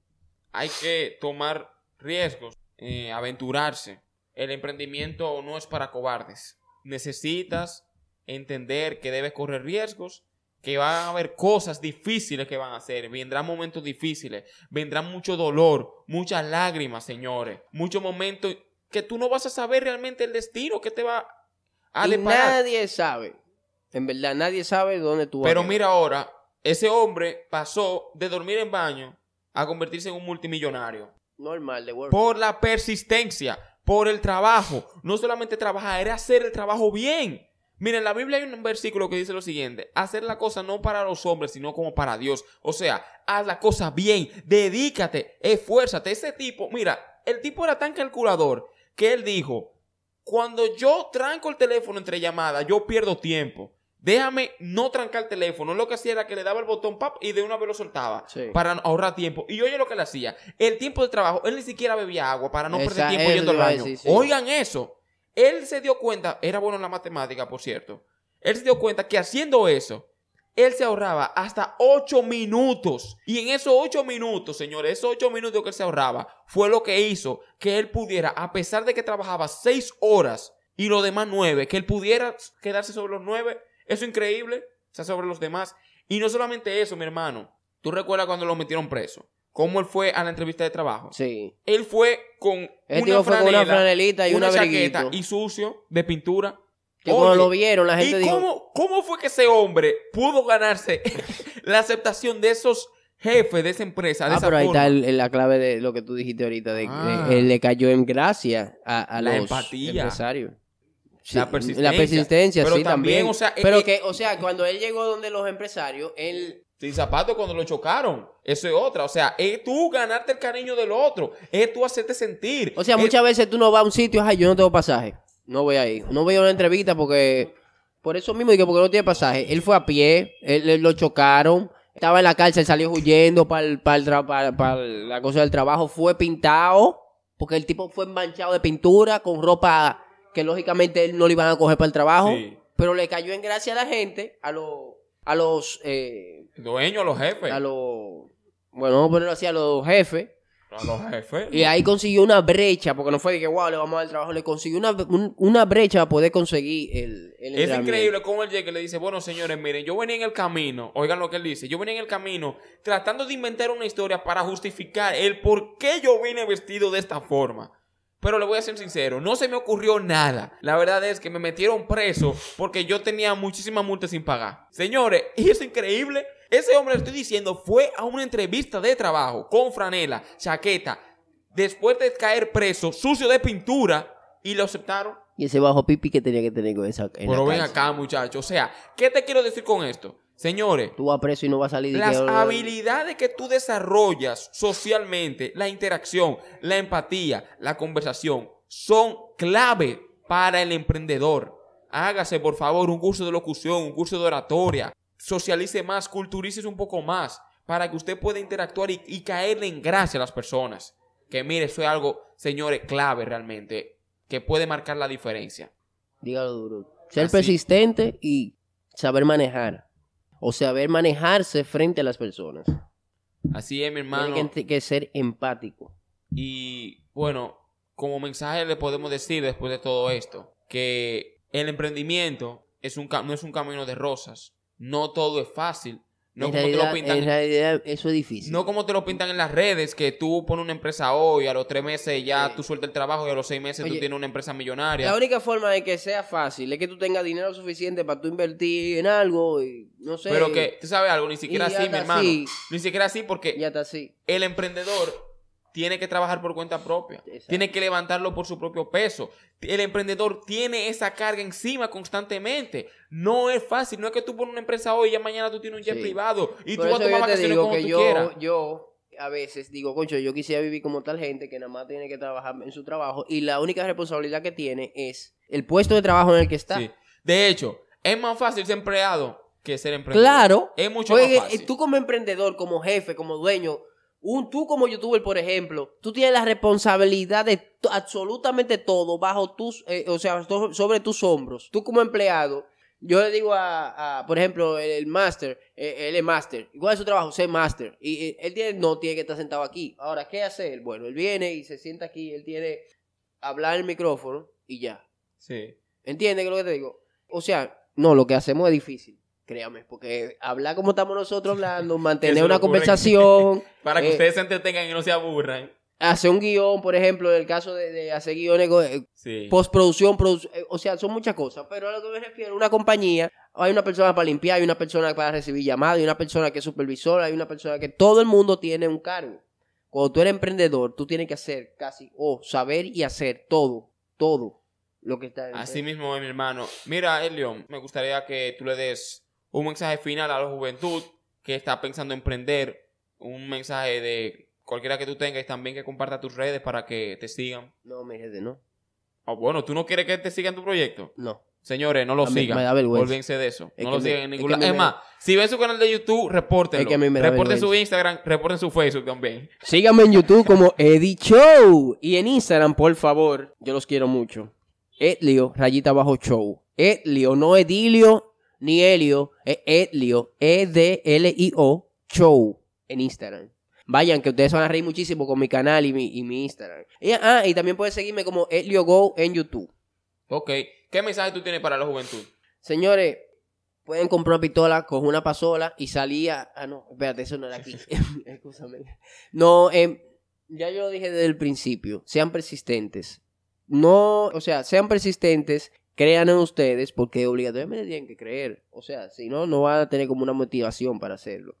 Hay que tomar riesgos, eh, aventurarse. El emprendimiento no es para cobardes. Necesitas entender que debes correr riesgos, que van a haber cosas difíciles que van a hacer, vendrán momentos difíciles, vendrán mucho dolor, muchas lágrimas, señores, muchos momentos que tú no vas a saber realmente el destino que te va a y deparar. nadie sabe. En verdad, nadie sabe dónde tú vas. Pero a mira ahora, ese hombre pasó de dormir en baño a convertirse en un multimillonario. Normal, de. Por la persistencia, por el trabajo. No solamente trabajar, era hacer el trabajo bien. Miren, en la Biblia hay un versículo que dice lo siguiente: hacer la cosa no para los hombres, sino como para Dios. O sea, haz la cosa bien, dedícate, esfuérzate. Ese tipo, mira, el tipo era tan calculador que él dijo: Cuando yo tranco el teléfono entre llamadas, yo pierdo tiempo. Déjame no trancar el teléfono. Lo que hacía era que le daba el botón pap y de una vez lo soltaba Sí. para ahorrar tiempo. Y oye lo que le hacía. El tiempo de trabajo, él ni siquiera bebía agua para no Esa- perder tiempo yendo al baño. sí. Oigan eso. Él se dio cuenta, era bueno en la matemática, por cierto. Él se dio cuenta que haciendo eso, él se ahorraba hasta 8 minutos. Y en esos 8 minutos, señores, esos 8 minutos que él se ahorraba, fue lo que hizo que él pudiera, a pesar de que trabajaba 6 horas y los demás 9, que él pudiera quedarse sobre los 9, eso es increíble, o sea, sobre los demás. Y no solamente eso, mi hermano. ¿Tú recuerdas cuando lo metieron preso? ¿Cómo él fue a la entrevista de trabajo? Sí. Él fue con una con una franelita y un una abriguito. chaqueta y sucio de pintura. Que cuando Oye, lo vieron, la gente ¿Y dijo... cómo, cómo fue que ese hombre pudo ganarse la aceptación de esos jefes de esa empresa? De Ah, esa pero ahí forma? está el- el- la clave de lo que tú dijiste ahorita, de, Ah. de- él le cayó en gracia a, a La los empatía. empresarios. Sí, la persistencia. La persistencia, pero sí, también, también. o sea, pero eh, que, o sea, cuando él llegó donde los empresarios, él Sin zapatos cuando lo chocaron. Eso es otra. O sea, es tú ganarte el cariño del otro. Es tú hacerte sentir. O sea, Es- muchas veces tú no vas a un sitio, ay, yo no tengo pasaje. No voy a ir. No voy a una entrevista porque. Por eso mismo, dije, porque no tiene pasaje. Él fue a pie, él, él lo chocaron. Estaba en la cárcel, salió huyendo para la cosa del trabajo. Fue pintado, porque el tipo fue manchado de pintura con ropa que lógicamente él no le iban a coger para el trabajo. Sí. Pero le cayó en gracia a la gente, a los. A los. eh, Dueño, los jefes. a los. Bueno, vamos a ponerlo así, a los jefes. A los jefes. Y ahí consiguió una brecha, porque no fue de que, wow, le vamos a dar trabajo, le consiguió una, un- una brecha para poder conseguir el, el Es increíble cómo él llega y le dice, bueno, señores, miren, yo venía en el camino, oigan lo que él dice, yo venía en el camino tratando de inventar una historia para justificar el por qué yo vine vestido de esta forma. Pero le voy a ser sincero, no se me ocurrió nada. La verdad es que me metieron preso porque yo tenía muchísimas multas sin pagar. Señores, y es increíble. Ese hombre, le estoy diciendo, fue a una entrevista de trabajo con franela, chaqueta, después de caer preso, sucio de pintura, y lo aceptaron. Y ese bajo pipi que tenía que tener con esa. en la Pero ven acá, muchachos. O sea, ¿qué te quiero decir con esto? Señores, Tú vas preso y no vas a salir de las que- habilidades que tú desarrollas socialmente, la interacción, la empatía, la conversación, son clave para el emprendedor. Hágase, por favor, un curso de locución, un curso de oratoria. Socialice más, culturice un poco más, para que usted pueda interactuar y, y caerle en gracia a las personas. Que mire, eso es algo, señores, clave realmente, que puede marcar la diferencia. Dígalo duro. Ser Así. persistente y saber manejar. O saber manejarse frente a las personas. Así es, mi hermano. Tiene que, que ser empático. Y bueno, como mensaje le podemos decir después de todo esto que el emprendimiento es un, ca- no es un camino de rosas. No todo es fácil. No en, como, te realidad, lo pintan, en realidad, eso es difícil. no como te lo pintan en las redes, que tú pones una empresa hoy, a los tres meses ya Sí. tú sueltas el trabajo y a los seis meses tú Oye, tienes una empresa millonaria. La única forma de que sea fácil es que tú tengas dinero suficiente para tú invertir en algo y no sé. Pero que, tú sabes algo, ni siquiera así, mi hermano. así. Ni siquiera así porque Ya está así. el emprendedor tiene que trabajar por cuenta propia. Exacto. Tiene que levantarlo por su propio peso. El emprendedor tiene esa carga encima constantemente. No es fácil. No es que tú pones una empresa hoy y ya mañana tú tienes un jet Sí. privado y Por tú vas a tomar vacaciones como que tú yo, quieras. yo a veces digo, concho, yo quisiera vivir como tal gente que nada más tiene que trabajar en su trabajo y la única responsabilidad que tiene es el puesto de trabajo en el que está. Sí. De hecho, es más fácil ser empleado que ser emprendedor. Claro. Es mucho más eh, fácil. tú como emprendedor, como jefe, como dueño, un, tú como youtuber, por ejemplo, tú tienes la responsabilidad de absolutamente todo bajo tus, eh, o sea, sobre tus hombros. Tú como empleado, yo le digo a, a, por ejemplo, el, el máster, eh, él es máster. ¿Cuál es su trabajo? Ser máster. Y eh, él tiene, no tiene que estar sentado aquí. Ahora, ¿qué hace él? Bueno, él viene y se sienta aquí, él tiene hablar en el micrófono y ya. Sí. ¿Entiendes lo que te digo? O sea, no, lo que hacemos es difícil. Créame, porque hablar como estamos nosotros hablando, mantener una conversación, Para que Eh, ustedes se entretengan y no se aburran. hacer un guion, por ejemplo, en el caso de, de hacer guiones, eh, Sí. postproducción, produ- eh, o sea, son muchas cosas. Pero a lo que me refiero, una compañía, hay una persona para limpiar, hay una persona para recibir llamadas, hay una persona que es supervisora, hay una persona que todo el mundo tiene un cargo. Cuando tú eres emprendedor, tú tienes que hacer casi, o saber y hacer todo, todo lo que está en Así mismo, mi hermano. Mira, Elio, me gustaría que tú le des un mensaje final a la juventud que está pensando en emprender, un mensaje de cualquiera que tú tengas y también que comparta tus redes para que te sigan. No, mi gente, no. Ah, bueno, ¿tú no quieres que te sigan tu proyecto? No. Señores, no lo A sigan. me da vergüenza. Olvídense de eso. Es no lo me- sigan en ningún Es me- más, si ven su canal de YouTube, repórtenlo. Es que a mí me da reporten su vergüenza. Instagram, reporten su Facebook también. Síganme en YouTube como Eddie Show. Y en Instagram, por favor. Yo los quiero mucho. Edlio, rayita bajo show. Edlio, no Edilio ni Helio. Es Edlio. E-D-L-I-O Show. En Instagram. Vayan, que ustedes van a reír muchísimo con mi canal y mi, y mi Instagram. Y, ah, y también pueden seguirme como Edlio Go en YouTube. Ok. ¿Qué mensaje tú tienes para la juventud? Señores, pueden comprar una pistola, coger una pasola y salir a... Ah, no, espérate, eso no era aquí. Escúchame. No, em, ya yo lo dije desde el principio. Sean persistentes. No, o sea, sean persistentes. Crean en ustedes porque obligatoriamente tienen que creer. O sea, si no, no van a tener como una motivación para hacerlo.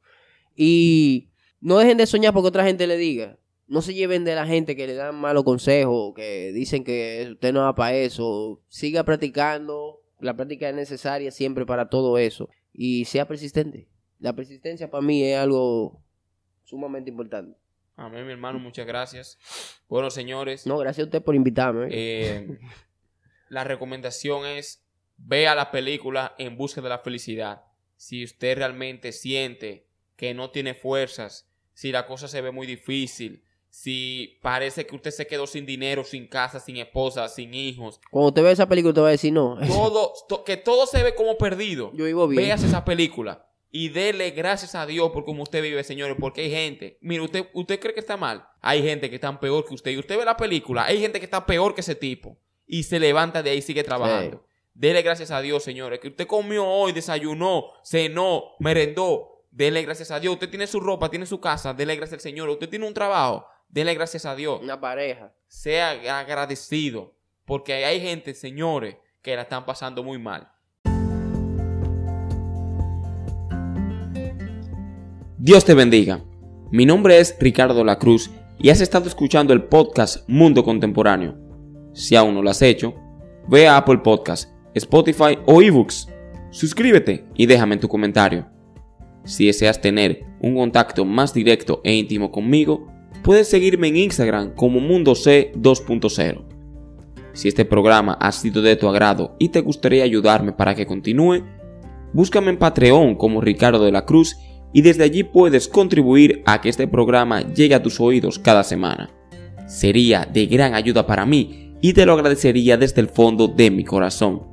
Y no dejen de soñar porque otra gente le diga. no se lleven de la gente que le dan malos consejos, que dicen que usted no va para eso. Siga practicando. La práctica es necesaria siempre para todo eso. Y sea persistente. La persistencia para mí es algo sumamente importante. Amén, mi hermano, muchas gracias. Bueno, señores. No, gracias a usted por invitarme. Eh, la recomendación es vea la película En Busca de la Felicidad. Si usted realmente siente que no tiene fuerzas, si la cosa se ve muy difícil, si parece que usted se quedó sin dinero, sin casa, sin esposa, sin hijos. Cuando usted ve esa película, usted va a decir no. Todo, to- que todo se ve como perdido. Yo vivo bien. Veas esa película y dele gracias a Dios por cómo usted vive, señores, porque hay gente, mire, usted, usted cree que está mal, hay gente que está peor que usted, y usted ve la película, hay gente que está peor que ese tipo, y se levanta de ahí y sigue trabajando. Dele gracias a Dios, señores, que usted comió hoy, desayunó, cenó, merendó, dele gracias a Dios, usted tiene su ropa, tiene su casa, dele gracias al Señor, usted tiene un trabajo, dele gracias a Dios Una pareja. sea agradecido, porque hay gente, señores, que la están pasando muy mal. Dios te bendiga. Mi nombre es Ricardo La Cruz y has estado escuchando el podcast Mundo Contemporáneo. Si aún no lo has hecho, ve a Apple Podcast, Spotify o eBooks. Suscríbete y déjame tu comentario. Si deseas tener un contacto más directo e íntimo conmigo, puedes seguirme en Instagram como Mundo C 2.0. Si este programa ha sido de tu agrado y te gustaría ayudarme para que continúe, búscame en Patreon como Ricardo de la Cruz y desde allí puedes contribuir a que este programa llegue a tus oídos cada semana. Sería de gran ayuda para mí y te lo agradecería desde el fondo de mi corazón.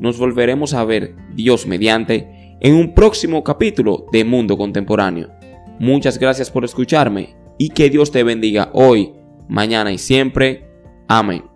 Nos volveremos a ver, Dios mediante, en un próximo capítulo de Mundo Contemporáneo. Muchas gracias por escucharme y que Dios te bendiga hoy, mañana y siempre. Amén.